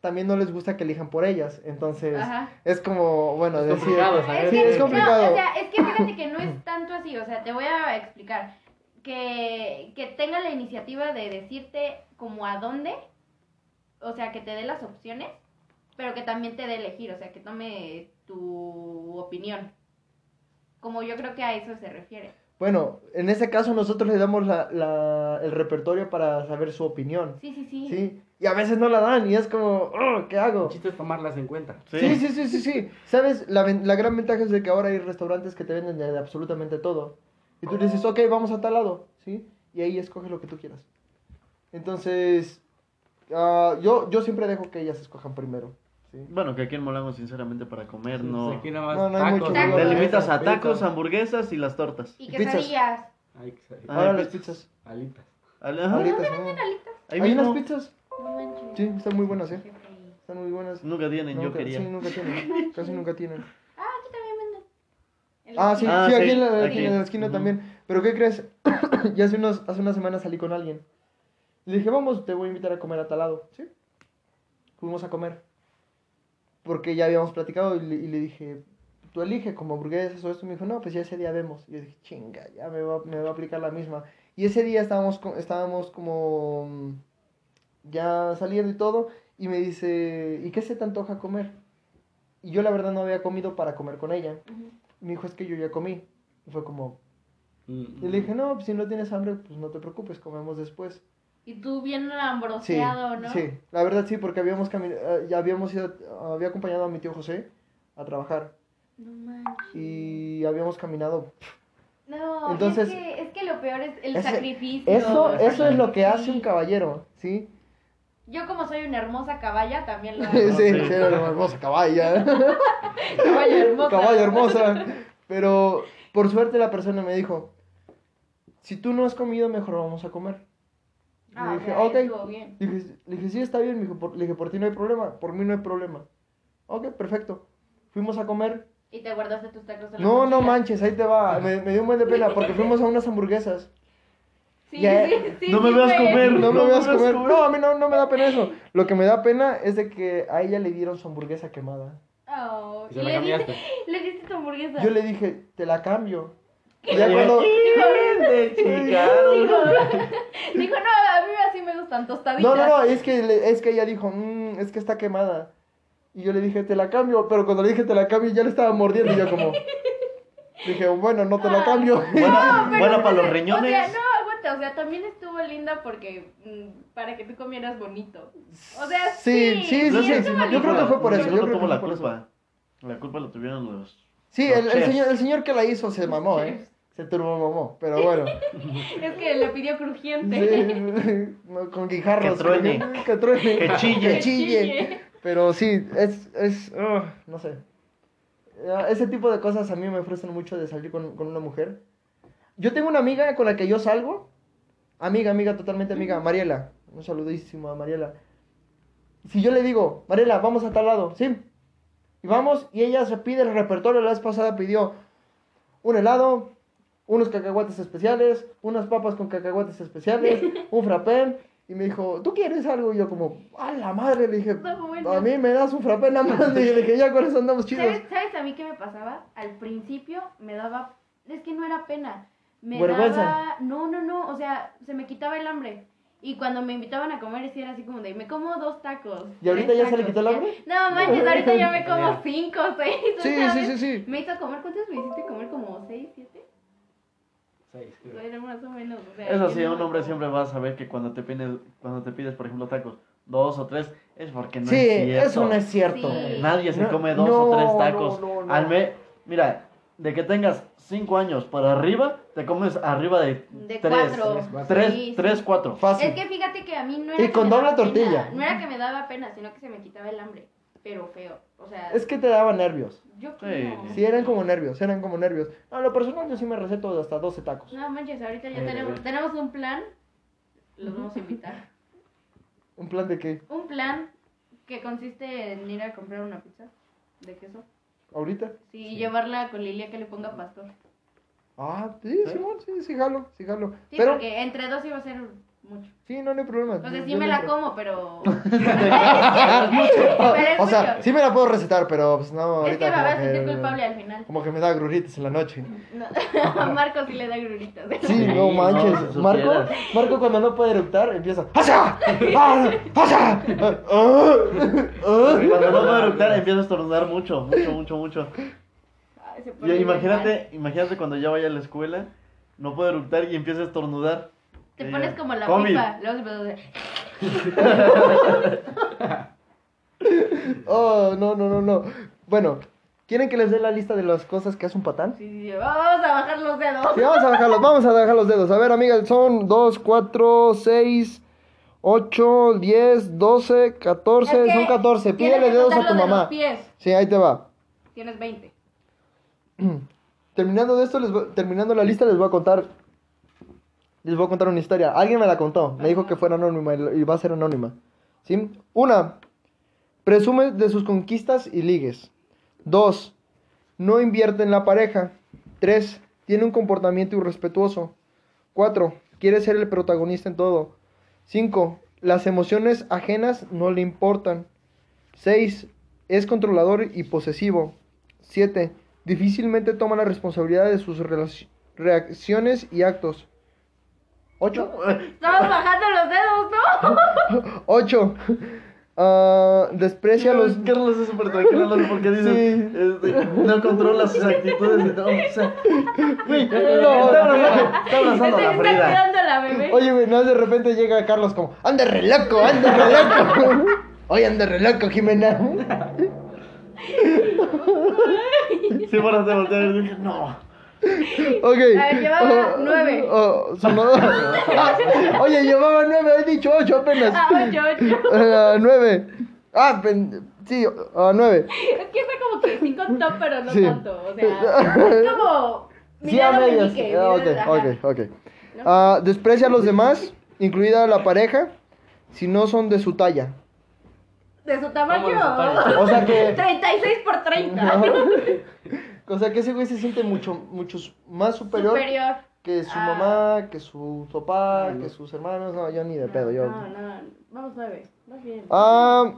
también no les gusta que elijan por ellas. Entonces, Ajá. es como, bueno, Es decir. complicado, ¿sabes? Sí, que- es complicado. No, o sea, es que fíjate que no es tanto así, o sea, te voy a explicar. que, que tenga la iniciativa de decirte como a dónde, o sea, que te dé las opciones, pero que también te dé elegir, o sea, que tome tu opinión. Como yo creo que a eso se refiere. Bueno, en ese caso nosotros le damos la, la- el repertorio para saber su opinión. Sí, sí, sí. Sí, y a veces no la dan y es como, oh, ¿qué hago? El chiste es tomarlas en cuenta. Sí, sí, sí, sí, sí. ¿Sabes? La, la gran ventaja es de que ahora hay restaurantes que te venden de absolutamente todo. Y tú dices, ok, vamos a tal lado, ¿sí? Y ahí escoges lo que tú quieras. Entonces, ah, yo, yo siempre dejo que ellas escojan primero, ¿sí? Bueno, que aquí en Molango, sinceramente, para comer no. Pues aquí nada más No, no hay tacos, mucho Te limitas a tacos, hamburguesas y las tortas. Y Pizzas. quesadillas. Ay. Ah, Ahora las pizzas. Alitas. Alitas, ¿no? ahí Hay mismo. unas pizzas. No. Sí, están muy buenas, ¿eh? Están muy buenas. Nunca tienen, yo quería. Sí, nunca tienen. Casi nunca tienen. Ah, aquí también venden. Ah, sí. Ah, sí, sí, aquí en la, aquí. en la esquina también. Pero ¿qué crees? ya hace, unos, hace una semana salí con alguien. Le dije, vamos, te voy a invitar a comer a tal lado. ¿Sí? Fuimos a comer. Porque ya habíamos platicado y le, y le dije, tú elige como hamburguesas o esto. Y me dijo, no, pues ya ese día vemos. Y yo dije, chinga, ya me va, me va a aplicar la misma. Y ese día estábamos, estábamos como mm, ya saliendo y todo. Y me dice, ¿y qué se te antoja comer? Y yo la verdad no había comido para comer con ella. Ujú. Me dijo, es que yo ya comí. Y fue como, Mm, y le dije, no, pues si no tienes hambre, pues no te preocupes, comemos después. Y tú bien Sí, ambroseado, ¿no? sí, la verdad sí, porque habíamos cami- eh, ya habíamos ido, había acompañado a mi tío José a trabajar No manches. y habíamos caminado. No, Entonces, es, que, es que lo peor es el ese- sacrificio. Eso, eso es lo que Sí. hace un caballero, ¿sí? Yo como soy una hermosa caballa, también lo hago. sí, sí, sí. era una hermosa caballa. Caballo hermosa. Caballo hermosa. Pero por suerte la persona me dijo, si tú no has comido, mejor vamos a comer. Ah, le dije, ya, ok. bien. Le dije, le dije, sí, está bien. Me dijo, por, le dije, por ti no hay problema. Por mí no hay problema. Ok, perfecto. Fuimos a comer. Y te guardaste tus tacos en la No, no manches, ahí te va. Me, me dio un buen de pena porque fuimos a unas hamburguesas. Sí, Ya, sí, sí, no me veas comer. No me No veas me veas comer. comer. No, a mí no, no me da pena eso. Lo que me da pena es de que a ella le dieron su hamburguesa quemada. Oh, Y y se la le diste, le diste tu hamburguesa. Yo le dije, te la cambio. Ya cuando... Dijo, dijo, no, a mí así me gustan tostaditas. No, no, no, es que, le- es que ella dijo, "Mm, es que está quemada. Y yo le dije, te la cambio, pero cuando le dije te la cambio ya le estaba mordiendo y yo como... Dije, bueno, no te la cambio. Buena, pero buena para los riñones. O sea, no, aguanta, o sea, también estuvo linda porque mm, para que tú comieras bonito. O sea, Sí, sí. sí, sí, Yo creo que fue por eso. Yo creo que tuvo fue la por eso. culpa. La culpa la tuvieron los. Sí, el, el señor, el señor que la hizo se mamó, ¿eh? Se turbomamó, pero bueno. Es que le pidió crujiente. Sí, no, con guijarros. Que truene. Que, que truene. Que chille. Que chille. Pero sí, es, es, ugh, no sé. Ah, Ese tipo de cosas a mí me frustran mucho de salir con, con una mujer. Yo tengo una amiga con la que yo salgo. Amiga, amiga, totalmente amiga. Mariela. Un saludísimo a Mariela. Si yo le digo, Mariela, vamos a tal lado, ¿sí? Y vamos, y ella se pide el repertorio. La vez pasada pidió un helado, unos cacahuates especiales, unas papas con cacahuates especiales, un frappé. Y me dijo, ¿tú quieres algo? Y yo como, a la madre, le dije, a mí me das un frappé nada más. Y le dije, ya con eso andamos chidos. ¿Sabes, ¿Sabes a mí qué me pasaba? Al principio me daba. Es que no era pena. Me Vergüenza. daba. No, no, no. O sea, se me quitaba el hambre. Y cuando me invitaban a comer, sí era así como de, me como dos tacos. ¿Y ahorita ya se le quitó el hambre? No, manches, ahorita ya me como Ya. cinco, seis. o Sí, sea, sí, sí, sí. Me hizo comer, ¿cuántos me hiciste comer? ¿Como seis, siete? Seis, creo. Bueno, más o menos. O sea, Eso sí, no un hombre siempre va a saber que cuando te pides, cuando te pides, por ejemplo, tacos, dos o tres, es porque no sí, es cierto. eso no es cierto. Sí. Nadie se No, come dos no, o tres no, tacos. no, no. Al mes, mira, de que tengas cinco años para arriba, te comes arriba de, De tres. cuatro. Tres, Sí, sí. tres, cuatro. Fácil. Es que fíjate que a mí no era. Y que con me doble daba tortilla. pena, No era que me daba pena, sino que se me quitaba el hambre. Pero feo. O sea, Es que te daba nervios. yo Sí. quiero. Sí, eran como nervios, eran como nervios. No, lo personal yo sí me receto de hasta 12 tacos. No manches, ahorita ya Eh, tenemos, tenemos un plan. Los vamos a invitar. ¿Un plan de qué? Un plan que consiste en ir a comprar una pizza de queso. ¿Ahorita? Sí, llevarla con Lilia que le ponga pastor. Ah, sí, ¿Sí? Simón, sí, sí, jalo, sí, jalo. Sí, Pero, porque entre dos iba a ser mucho. Sí, no, no hay problema. O sea, sí me no la como, pero... O sea, sí me la puedo recetar, pero pues no, Es que ahorita me voy a como sentir que- culpable al final. Como que me da gruritas en la noche. No, a Marco sí le da gruritas. Sí, no manches. no, Marco. Marco cuando no puede eructar empieza. ¡Pasa! ¡Ah! ¡Pasa! ¡Ah! ¡Ah! Porque Cuando no puedo eructar empieza a estornudar mucho, mucho, mucho, mucho. Imagínate, imagínate cuando ya vaya a la escuela, no puedo eructar y empieza a estornudar. Te Y pones como la COVID. pipa. Luego se puede hacer- Oh, no, no, no, no. Bueno, ¿quieren que les dé la lista de las cosas que hace un patán? Sí, sí. Vamos a bajar los dedos. Sí, vamos a bajarlos, vamos a bajar los dedos. A ver, amigas, son 2, 4, 6, 8, 10, 12, 14, Es que son 14. tienes Pídele dedos a tu de mamá. los pies. Sí, ahí te va. Tienes 20. Terminando de esto, les voy- terminando la lista, les voy a contar. Les voy a contar una historia. Alguien me la contó. Me dijo que fuera anónima y va a ser anónima. ¿Sí? Una, presume de sus conquistas y ligues. Dos, no invierte en la pareja. Tres, tiene un comportamiento irrespetuoso. Cuatro, quiere ser el protagonista en todo. Cinco, las emociones ajenas no le importan. 6. Es controlador y posesivo. 7. Difícilmente toma la responsabilidad de sus reacciones y actos. 8. Estamos bajando los dedos, ¿no? 8. desprecia los... Carlos es súper tranquilo, no sé por qué dice. Sí. este, no controla sus actitudes y todo. O sea, güey, No. está abrazando, está abrazando a la está Frida. cuidando a la bebé. Oye, güey, no, de repente llega Carlos como... ¡Anda re loco, anda re loco! Oye, anda re loco, Jimena. Sí, para te voltear y dije, no. Ok. A ver, llevaba Oh, nueve. oh, sonó- Oye, llevaba nueve, he dicho ocho apenas. Ah, ocho, ocho. Ah, nueve. Ah, pen- sí, ah, nueve. Es que está como que sí contó, pero no Sí. tanto. O sea, es como. Sí, a medias. meñique, Ah, ok, ok, ok. Ah, desprecia a los demás, incluida la pareja, si no son de su talla. De su ¿Cómo tamaño. de su talla? O sea que. 36 por 30. O sea que ese güey se siente mucho, mucho más superior, Superior. que su Ah. mamá, que su papá, que sus hermanos. No, yo ni de pedo, yo. No, no, vamos nueve. Vas bien. Ah,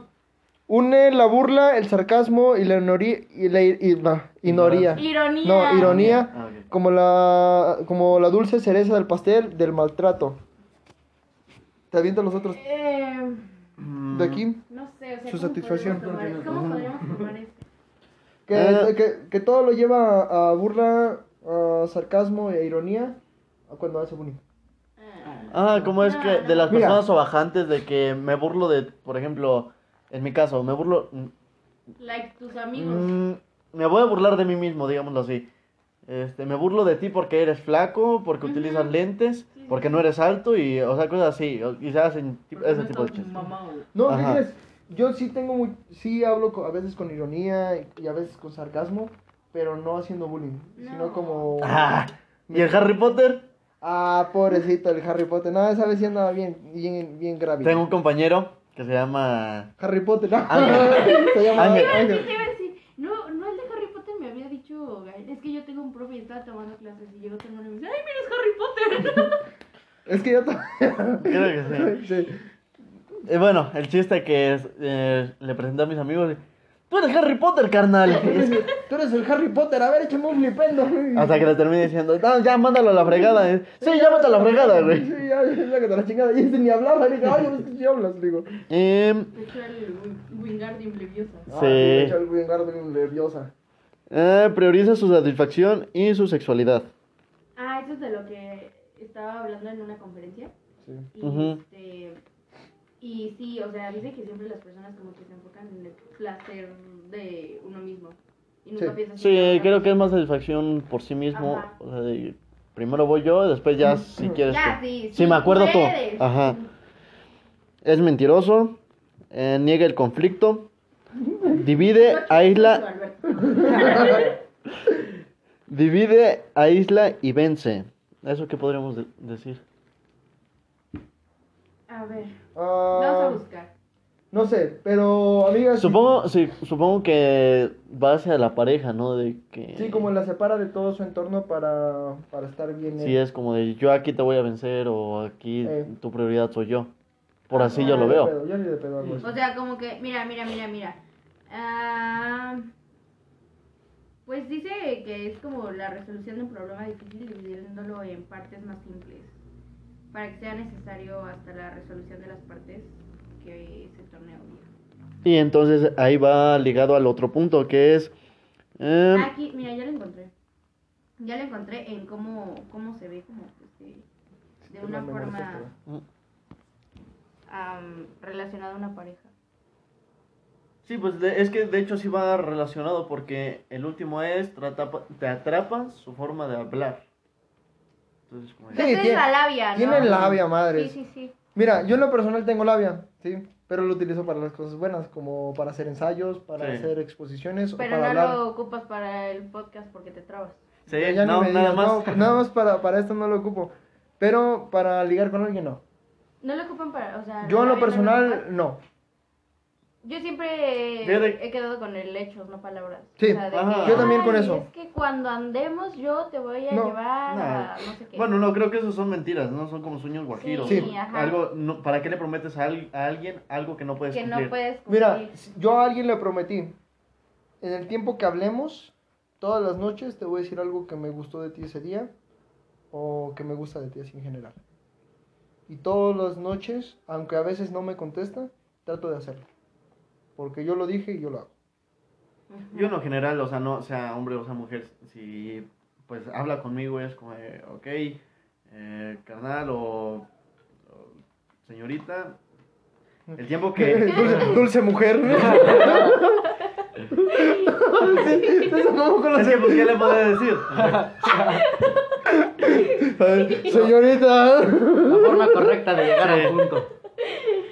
une la burla, el sarcasmo y la inoría. Y la y- no, inoría. Ironía. No, ironía. Ah. Como la, como la dulce cereza del pastel del maltrato. ¿Te avientan los otros Eh, de aquí? no sé, o sea. Su ¿cómo satisfacción. podríamos tomar- ¿Cómo podríamos tomar esto? Que, Eh. que, que todo lo lleva a burla, a sarcasmo e ironía a cuando hace bullying. Ah, ¿cómo es que de las Mira. personas sobajantes de que me burlo de, por ejemplo, en mi caso, me burlo, Like tus amigos. mm, me voy a burlar de mí mismo, digámoslo así. Este, me burlo de ti porque eres flaco, porque Ujú. utilizas lentes, Sí, porque sí. no eres alto y, o sea, cosas así, y se hacen Porque ese no tipo de chistes. No, ¿qué? Yo sí tengo muy, sí hablo a veces con ironía y, a veces con sarcasmo, pero no haciendo bullying, sino No. como... Ah, ¿y el Harry Potter? Ah, pobrecito el Harry Potter. No, esa vez sí andaba bien, bien, bien grave. Tengo un compañero que se llama... Harry Potter, ¿no? Ángel. Se llama Ángel. Ángel. no, no el de Harry Potter me había dicho, es que yo tengo un profe y estaba tomando clases y llegó tu hermano y me dice, ay, mira, es Harry Potter. Es que yo también. Creo que sí. sí. Eh, bueno, el chiste que es, eh, le presenté a mis amigos, tú eres Harry Potter, carnal. Tú eres el Harry Potter, a ver, échame un flipendo. Hasta que le terminé diciendo, no, ya mándalo a la fregada. eh. Sí, ya mándalo a la fregada, güey. Sí, ya, ya, que te la chingada. Y ese ni hablaba. Le dije, ay, yo no sé si hablas. Le digo. Hecho, el Win- Wingardium Leviosa. Ah, Sí. el Wingardium nerviosa. eh, prioriza su satisfacción y su sexualidad. Ah, eso es de lo que estaba hablando en una conferencia. Sí. Y, este, y sí, o sea, dice que siempre las personas como que se enfocan en el placer de uno mismo. Y nunca Sí. piensan Sí, la creo que es más satisfacción por sí mismo. Ajá. O sea, de- primero voy yo, después ya si quieres. Ya, tú. sí, Si sí me acuerdo tú. Ajá. Es mentiroso, eh, niega el conflicto, divide, aísla, divide, aísla y vence. ¿Eso qué podríamos de- decir? A ver, vamos a Ah, buscar. No sé, pero amigas. sí- Supongo, sí, supongo que va hacia la pareja, ¿no? De que... Sí, como la separa de todo su entorno para, para estar bien. Sí, él. es como de yo aquí te voy a vencer o aquí Eh. tu prioridad soy yo. Por así Ah, yo lo veo. pedo, yo ni de pedo. O sea, como que, mira, mira, mira, mira. Ah, pues dice que es como la resolución de un problema difícil dividiéndolo en partes más simples. Para que sea necesario hasta la resolución de las partes que se torne obvio. Y entonces ahí va ligado al otro punto que es... eh, Aquí, mira, ya lo encontré. Ya lo encontré en cómo, cómo se ve como pues, de, una forma relacionada a una pareja. Sí, pues de- es que de hecho sí va relacionado porque el último es te atrapa, te atrapa su forma de hablar. Entonces, como de- Sí, Esa es tiene- la labia, ¿no? Tiene labia, madre. Sí, sí, sí. Mira, yo en lo personal tengo labia, sí, pero lo utilizo para las cosas buenas, como para hacer ensayos, para Sí. hacer exposiciones Pero o para no hablar. lo ocupas para el podcast porque te trabas. Sí, Ya ni no, me nada digas, más. no, nada más para, para esto no lo ocupo. Pero para ligar con alguien no. No lo ocupan para, o sea... Yo en lo labia no lo personal no. Yo siempre Fíjate- he quedado con el hechos, no palabras. Sí, de ajá. yo también con "Ay, eso". Es que cuando andemos yo te voy a No, llevar Nah. a no sé qué. Bueno, no, creo que esos son mentiras, ¿no? Son como sueños guajiros. Sí. Algo, no, ¿Para qué le prometes a, al- a alguien algo que no puedes que cumplir? no puedes cumplir. Mira, yo a alguien le prometí, en el tiempo que hablemos, todas las noches te voy a decir algo que me gustó de ti ese día o que me gusta de ti así en general. Y todas las noches, aunque a veces no me contesta, trato de hacerlo. Porque yo lo dije y yo lo hago. Yo en lo general, o sea, no sea hombre o sea mujer, si pues habla conmigo es como de, ok, eh, carnal o, o señorita, el tiempo que... dulce, dulce mujer. Sí, Es que, pues, ¿qué le puedo decir? Señorita. La forma correcta de llegar al punto.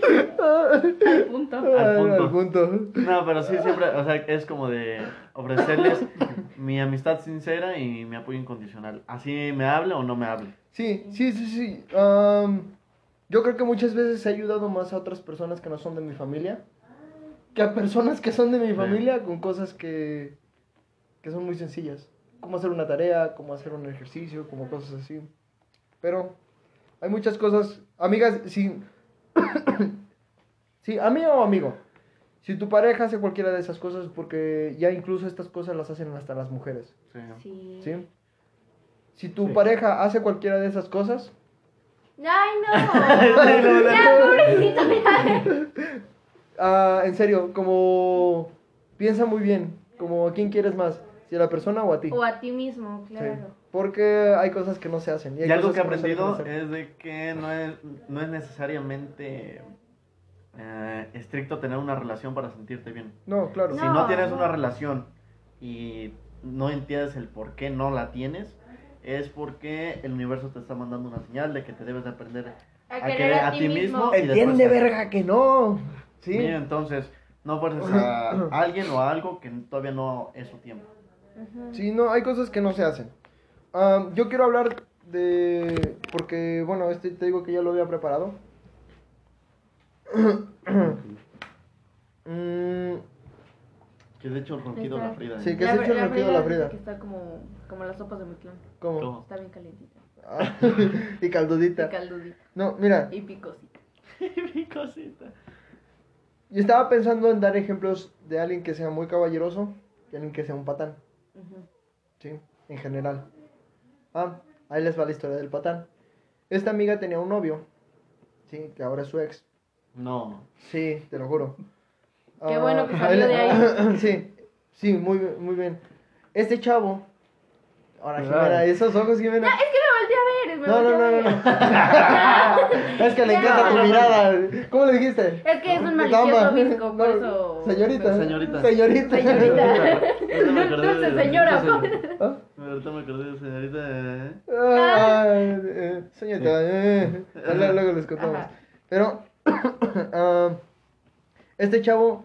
Al punto. Al punto. Al punto. No, pero sí, siempre, o sea, es como de ofrecerles mi amistad sincera y mi apoyo incondicional. Así me hable o no me hable. Sí, sí, sí, sí. Am, yo creo que muchas veces he ayudado más a otras personas que no son de mi familia que a personas que son de mi Sí. familia con cosas que, que son muy sencillas. Como hacer una tarea, como hacer un ejercicio, como cosas así. Pero hay muchas cosas. Amigas, si... sí, amigo o amigo. Si tu pareja hace cualquiera de esas cosas, porque ya incluso estas cosas las hacen hasta las mujeres. Sí. Sí. ¿Sí? Si tu Sí. pareja hace cualquiera de esas cosas, Ay, no. ya, pobrecito, mira. Ah, en serio, como piensa muy bien, como a quién quieres más, si a la persona o a ti. O a ti mismo, Sí, claro. Porque hay cosas que no se hacen. Y, hay Y algo cosas que he aprendido es de que no es, no es necesariamente eh, estricto tener una relación para sentirte bien. No, claro. Si No. no tienes una relación y no entiendes el por qué no la tienes, es porque el universo te está mandando una señal de que te debes de aprender A, a querer a, a ti mismo. mismo. Entiende, verga, que no. Sí. Bien, entonces, no fuerces a alguien o a algo que todavía no es su tiempo. Sí, no, hay cosas que no se hacen. Ah, yo quiero hablar de... Porque, bueno, este te digo que ya lo había preparado. Mm, Que de hecho el ronquido la Frida. Sí, ¿eh? que se eche el ronquido a la Frida. Que está como, como las sopas de Mitlán. ¿Cómo? ¿Cómo? Está bien calientita. Ah, y caldudita. Y caldudita. No, mira, Y picosita. Mi cosita. yo estaba pensando en dar ejemplos de alguien que sea muy caballeroso y alguien que sea un patán. Sí, en general. Ah, ahí les va la historia del patán. Esta amiga tenía un novio, sí, que ahora es su ex. No. Sí, te lo juro. Qué Ah, bueno que salió de ahí. sí, sí, muy, bien, muy bien. Este chavo. Ahora. Jimena, esos ojos, Jimena. Es que me volteé a ver. Me No, no, no, no, es que le encanta tu No. mirada. ¿Cómo le dijiste? Es que es un malicioso visco, por No, eso. Señorita. Señorita. Señorita. Señorita. Dulce de- señora. ¿Ah? Ahorita me acordé de señorita. ¿eh? Ay, eh, señorita, eh, luego, les contamos. Pero, ah, este chavo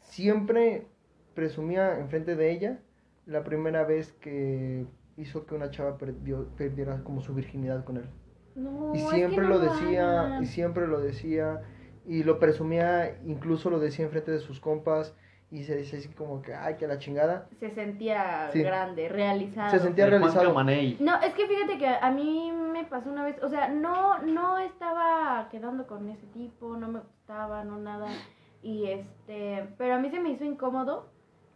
siempre presumía enfrente de ella la primera vez que hizo que una chava perdió, perdiera como su virginidad con él. No, Y es que siempre no lo decía, hagan. y siempre lo decía, Y lo presumía, incluso lo decía enfrente de sus compas. Y se dice así como que, ay, que la chingada. Se sentía Sí. grande, realizado. Se sentía realizado. No, es que fíjate que a mí me pasó una vez, o sea, no, no estaba quedando con ese tipo, no me gustaba, no nada. Y este, pero a mí se me hizo incómodo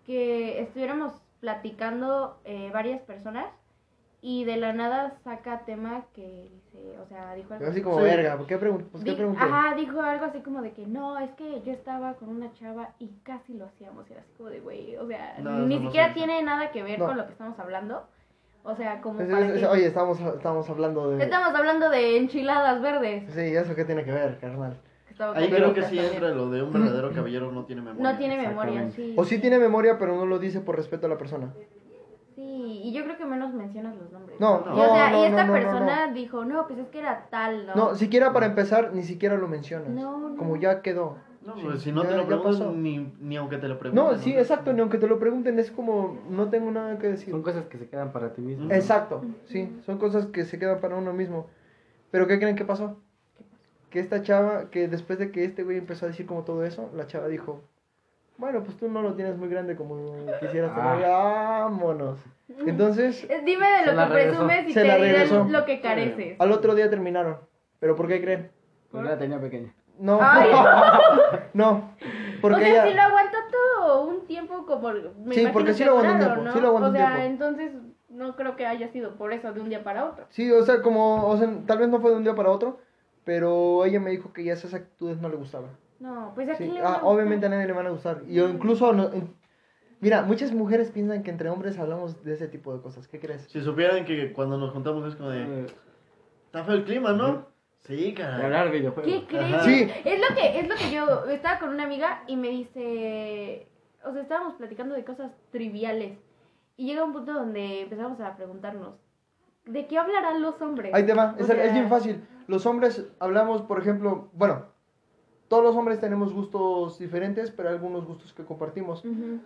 que estuviéramos platicando eh, varias personas y de la nada saca tema que dice, o sea, dijo algo Así como, Sí. verga, ¿por qué, pregun pues, ¿qué pregunté? Ajá, dijo algo así como de que no, es que yo estaba con una chava y casi lo hacíamos. Era así como de, güey, o sea, No, ni no siquiera se- tiene nada que ver No. con lo que estamos hablando. O sea, como Es- para es- que- oye, estamos, estamos hablando de... Estamos hablando de enchiladas verdes. Sí, ¿eso qué tiene que ver, carnal? Estaba Ahí creo que sí también. entra lo de un verdadero caballero no tiene memoria. No tiene memoria, sí. O sí tiene memoria, pero no lo dice por respeto a la persona. Sí, y yo creo que menos mencionas los nombres. No, Y, no, o sea, no, y esta no, no, no, persona dijo, no, pues es que era tal, ¿no? No, siquiera para empezar, ni siquiera lo mencionas. No, no. Como ya quedó. No, Sí, pues si no ya- te lo preguntan, ni, ni aunque te lo pregunten. No, sí, exacto, ni aunque te lo pregunten, es como, no tengo nada que decir. Son cosas que se quedan para ti mismo. Exacto, sí, son cosas que se quedan para uno mismo. Pero ¿qué creen que pasó? Que esta chava, que después de que este güey empezó a decir como todo eso, la chava dijo, bueno, pues tú no lo tienes muy grande como quisieras tener, vámonos. Entonces, Eh, Dime de lo que presumes y Se te la diré regresó. lo que careces. al otro día terminaron. ¿Pero por qué creen? Pues la tenía pequeña. No, Ay. no, porque o sea, ella... si lo aguanta todo un tiempo como... Me Sí, porque sí lo aguanta un tiempo, ¿no? sí lo aguanta O un sea, tiempo. entonces no creo que haya sido por eso de un día para otro. Sí, o sea, como, o sea, tal vez no fue de un día para otro, pero ella me dijo que ya esas actitudes no le gustaban. No, pues aquí Sí, le ah, obviamente a nadie le van a gustar. Y yo incluso, no- en- mira, muchas mujeres piensan que entre hombres hablamos de ese tipo de cosas. ¿Qué crees? Si supieran que cuando nos juntamos es como de. Eh, Está feo el clima, ¿no? Sí, De caray. hablar videojuegos. ¿Qué crees? Ajá. Sí. Es lo que es lo que yo estaba con una amiga y me dice, o sea, estábamos platicando de cosas triviales y llega un punto donde empezamos a preguntarnos, ¿de qué hablarán los hombres? Ahí te va, es, sea, es bien fácil. Los hombres hablamos, por ejemplo, bueno, todos los hombres tenemos gustos diferentes, pero hay algunos gustos que compartimos.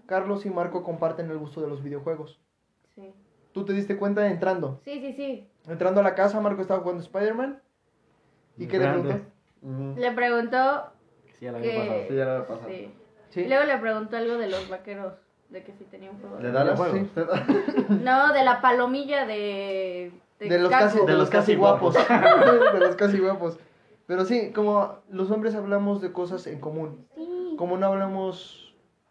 Carlos y Marco comparten el gusto de los videojuegos. Sí. Tú te diste cuenta entrando. sí, sí, sí. Entrando a la casa, Marco estaba jugando Spider-Man. ¿Y qué le preguntó? Le preguntó Sí, ya la había que... pasado. Sí, ya lo había pasado. sí. Luego le preguntó algo de los vaqueros, de que si tenía un juego. ¿De Dallas? Sí. No, de la palomilla de... De los casi, de De los casi guapos. de los casi guapos. Pero sí, como los hombres hablamos de cosas en común. Sí. Como no hablamos.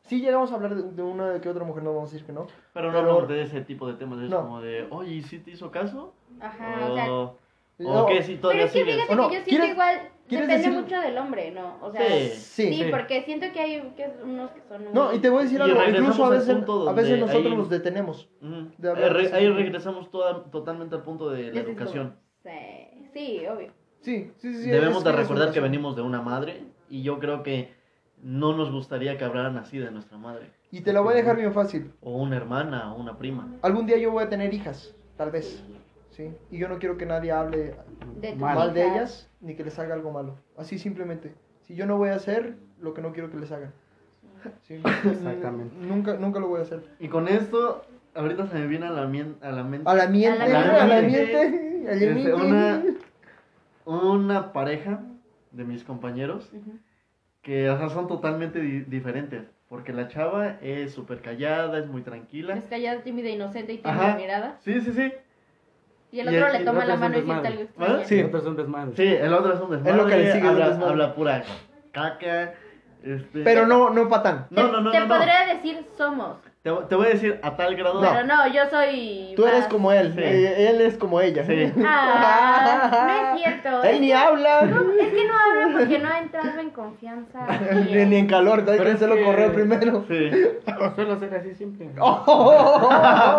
Sí, llegamos a hablar de, de una que otra mujer, no vamos a decir que no. Pero no Pero- hablamos de ese tipo de temas. Es No. como de, oye, ¿y si te hizo caso? Ajá, o sea... O, No, o qué, si Pero todavía es que sigues. fíjate ¿O no? que yo siento ¿Quieres- igual, quieres depende decir- mucho del hombre, ¿no? O sea, Sí. sí, Sí. Sí. porque siento que hay que unos que son. No, y te voy a decir Y algo. Incluso a veces, a veces nosotros ahí- nos detenemos. De hablar Ahí re- regresamos toda- totalmente al punto de la educación. Sí, sí, obvio. Sí, sí, sí. Debemos de recordar que venimos de una madre y yo creo que no nos gustaría que hablaran así de nuestra madre. Y te la voy a dejar bien fácil. O una hermana o una prima. Algún día yo voy a tener hijas, tal vez. Sí. Y yo no quiero que nadie hable De Mal mal de ellas ni que les haga algo malo. Así simplemente. Si yo no voy a hacer lo que no quiero que les hagan. Sí. Exactamente. Nunca, nunca lo voy a hacer. Y con esto, ahorita se me viene a la, mien- a la mente A la miente, A la a la miente. a la Este, miente. una, una pareja de mis compañeros que o sea, son totalmente di- diferentes. Porque la chava es súper callada, es muy tranquila. Es callada, tímida, inocente y tiene mirada. Sí, sí, sí. Y el Y otro el- le el toma otro la es un mano y siente desmadre. algo extraño. Sí. Otros son desmadres. Sí, el otro es un desmadre. Es lo que le sigue, el habla, desmadre. habla pura caca. Este... Pero no, no patán. No, Te- no, no, Te no, no. podría decir somos, Te, te voy a decir a tal grado. pero no, yo soy... Tú eres más- como él, Sí. eh, él es como ella. Sí. Ah, no es cierto. Él ni habla. Es que no habla porque no ha entrado en confianza. ni, ni en calor, hay Pero que es hacerlo que- correr primero. Sí. Suelo ser así siempre. Oh.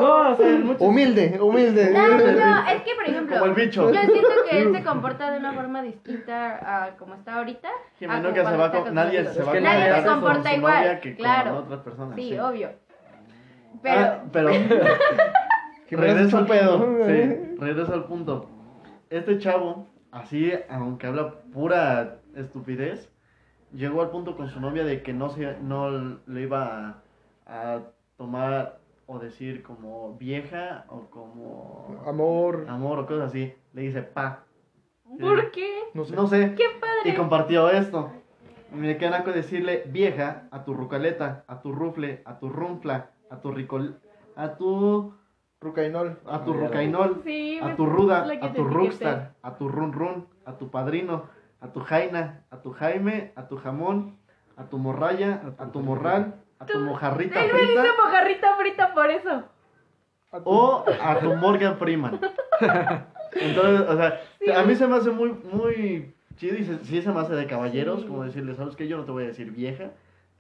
No, o sea, en muchos- humilde, humilde. No, no, no, es que por ejemplo, Como el bicho. yo siento que él se comporta de una forma distinta a como está ahorita. Jimena como nunca se va con, nadie se va a que Nadie se comporta igual, que claro. con otras personas. Sí, obvio. Pero, Ah, pero regreso al pedo. Sí, regreso al punto. Este chavo, así, aunque habla pura estupidez, llegó al punto con su novia de que no se, no le iba a, a tomar o decir como vieja o como Amor. amor o cosas así. Le dice pa. ¿por qué? No sé. No sé. ¡Qué padre! Y compartió esto. Me queda naco decirle vieja a tu rucaleta, a tu rufle, a tu rumfla, a tu ricol, a tu, Rucainol. a tu rucainol, Sí, a tu ruda, a tu rockstar, a tu run run, a tu padrino, a tu jaina, a tu jaime, a tu jamón, a tu morralla, a tu morral, a tu mojarrita Él me dice frita mojarrita frita por eso. A tu- o a tu Morgan Freeman. Entonces, o sea, a mí se me hace muy, muy chido y se, sí se me hace de caballeros, Sí. como decirle, ¿sabes qué? Yo no te voy a decir vieja,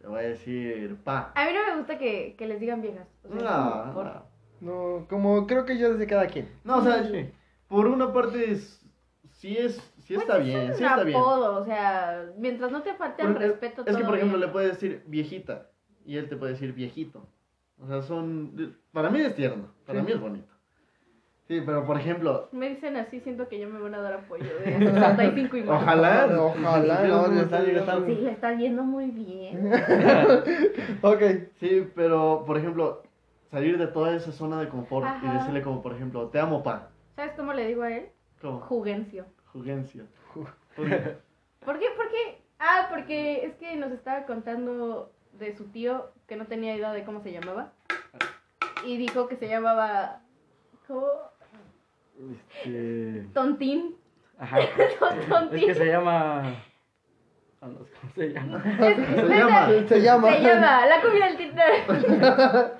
te voy a decir pa. A mí no me gusta que, que les digan viejas. O sea, No, por- no. No, como creo que ya desde cada quien. No, o sea, Sí. por una parte es, sí es, sí Pues está es bien, sí está bien. apodo, o sea, mientras no te falte el es- respeto es que, todo por ejemplo, bien. le puedes decir viejita y él te puede decir viejito. O sea, son, para mí es tierno, para Sí. mí es bonito. Sí, pero por ejemplo, Me dicen así, siento que ya me van a dar apoyo de 65 y más. ojalá. Ojalá, no, cómo le está están- Sí, le está yendo muy bien. Ok. Sí, pero por ejemplo, salir de toda esa zona de confort y decirle como por ejemplo, te amo pa. ¿Sabes cómo le digo a él? Como Jugencio. jugencio. ¿Por qué? ¿Por qué? Ah, porque es que nos estaba contando de su tío que no tenía idea de cómo se llamaba. Y dijo que se llamaba. ¿Cómo? Este... Tontín. Ajá. Es Tontín. que se llama... ah, no sé ¿Cómo se llama? Se llama. Se llama. Se llama La comida del Tinder.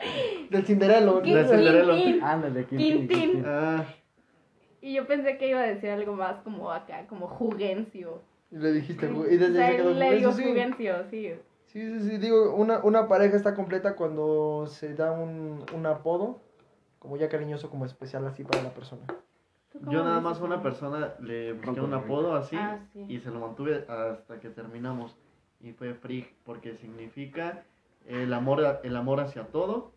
Del Cinderelo. Del Cinderelo. Ándale, Quintín. Quintín. Ah, Y yo pensé que iba a decir algo más como acá, como Jugencio. Y le dijiste. Y O desde sea, ahí se quedó le digo eso sí. Jugencio, sí. Sí, sí, sí, digo, una, una pareja está completa cuando se da un, un apodo, como ya cariñoso, como especial así para la persona. ¿Tú cómo yo nada más a una persona le busqué un apodo así Ah, sí. y se lo mantuve hasta que terminamos. Y fue Frig, porque significa el amor, el amor hacia todo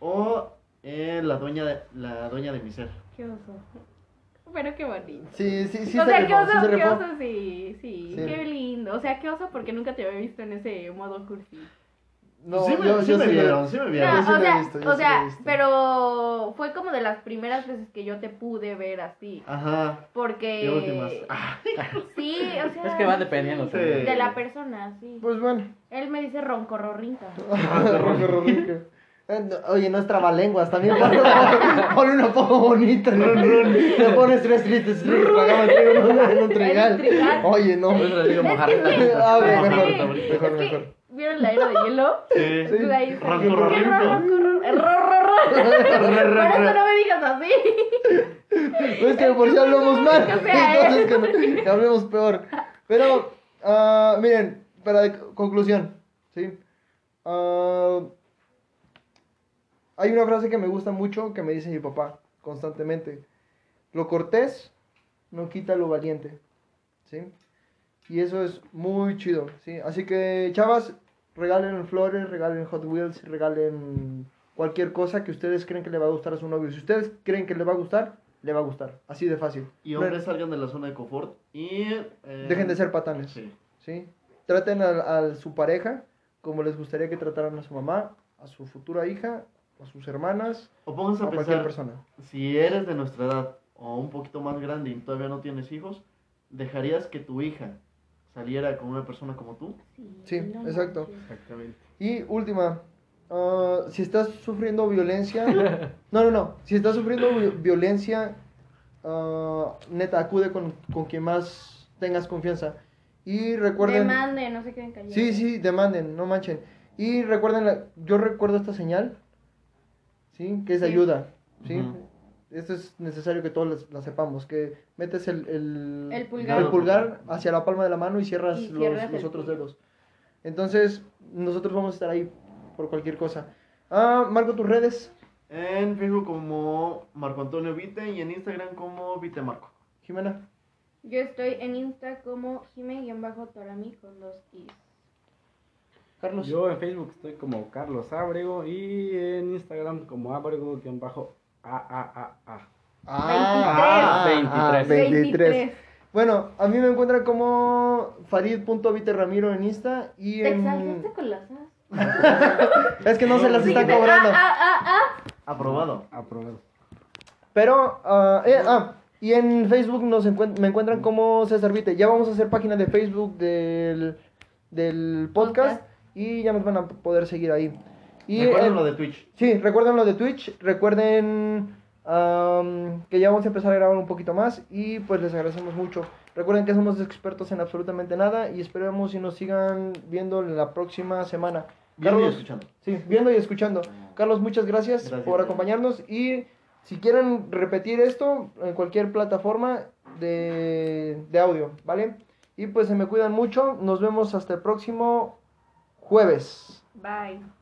o eh, la, dueña de, la dueña de mi ser. Qué oso. Pero qué bonito. Sí, sí, sí o se sea, rifó, qué oso, sí se qué oso, sí, sí, Sí. qué lindo. O sea, qué oso porque nunca te había visto en ese modo cursi. No, sí me, yo, sí yo me sí vieron, sí me No, vieron. O sea, visto, o pero fue como de las primeras veces que yo te pude ver así. Ajá. Porque. Y últimas. Ah, Sí, o sea. Es que va dependiendo sí. De la persona, sí. Pues bueno. Él me dice roncorrorrinca. Ronco, ronco. Eh, no, Oye, no es trabalenguas, también ponle, ponle un apodo bonito. Le pones tres trigo en un- trigal. Oye, no. Es que mejor, sí, mejor, es mejor, que, mejor. ¿Vieron la era de hielo? sí. Sí. Ahí está. Roncorrorrinco. Por eso no me digas así. No es que por si hablamos mal, entonces que, no- que hablemos peor. Pero, ah, miren, para conclusión, ¿sí? Ah, hay una frase que me gusta mucho que me dice mi papá constantemente. Lo cortés no quita lo valiente, ¿sí? Y eso es muy chido, ¿sí? Así que, chavas, regalen flores, regalen Hot Wheels, regalen cualquier cosa que ustedes creen que le va a gustar a su novio. Si ustedes creen que le va a gustar, le va a gustar. Así de fácil. Y No- hombres salgan de la zona de confort y... eh, Dejen de ser patanes. Sí. ¿sí? Traten a, a su pareja como les gustaría que trataran a su mamá, a su futura hija, a sus hermanas, O pónganse a a cualquier pensar, persona. si eres de nuestra edad o un poquito más grande y todavía no tienes hijos, ¿dejarías que tu hija saliera con una persona como tú? Sí, no exacto. Exactamente. Y última, ah, si estás sufriendo violencia, no, no, no, si estás sufriendo vi- violencia, ah, neta, acude con, con quien más tengas confianza. Y recuerden... Demande, no se queden callados. Sí, sí, demanden, no manchen. Y recuerden, la- yo recuerdo esta señal, ¿sí? Que es Sí. ayuda, ¿sí? Esto es necesario que todos las- la sepamos, que metes el, el, El pulgar. el pulgar hacia la palma de la mano y cierras, Y los, cierras los otros dedos. Entonces, nosotros vamos a estar ahí por cualquier cosa. Ah, Marco, tus redes, En Facebook como Marco Antonio Vite y en Instagram como Vite Marco. Jimena. Yo estoy en Insta como Jime-Torami con dos is. Carlos. Yo en Facebook estoy como Carlos Ábrego y en Instagram como Ábrego-AAAA. Ah, 23. 23. Bueno, a mí me encuentran como farid.viterramiro en Insta y ¿Te en... exageraste con las as? Es que no se las Sí, están de- cobrando. Ah, ah, ah, Aprobado. Aprobado. Pero, ah, eh, ah, y en Facebook nos encuent- me encuentran como César Vite. Ya vamos a hacer página de Facebook del, del podcast, Podcast. y ya nos van a poder seguir ahí. Y Recuerden el- lo de Twitch. Sí, recuerden lo de Twitch, recuerden que ya vamos a empezar a grabar un poquito más y pues les agradecemos mucho. Recuerden que somos expertos en absolutamente nada y esperemos y nos sigan viendo la próxima semana. Viendo y Carlos, escuchando. Sí, viendo y escuchando. Carlos, muchas gracias, Gracias. por acompañarnos y si quieren repetir esto en cualquier plataforma de, de audio, ¿vale? Y pues se me cuidan mucho, nos vemos hasta el próximo jueves. Bye.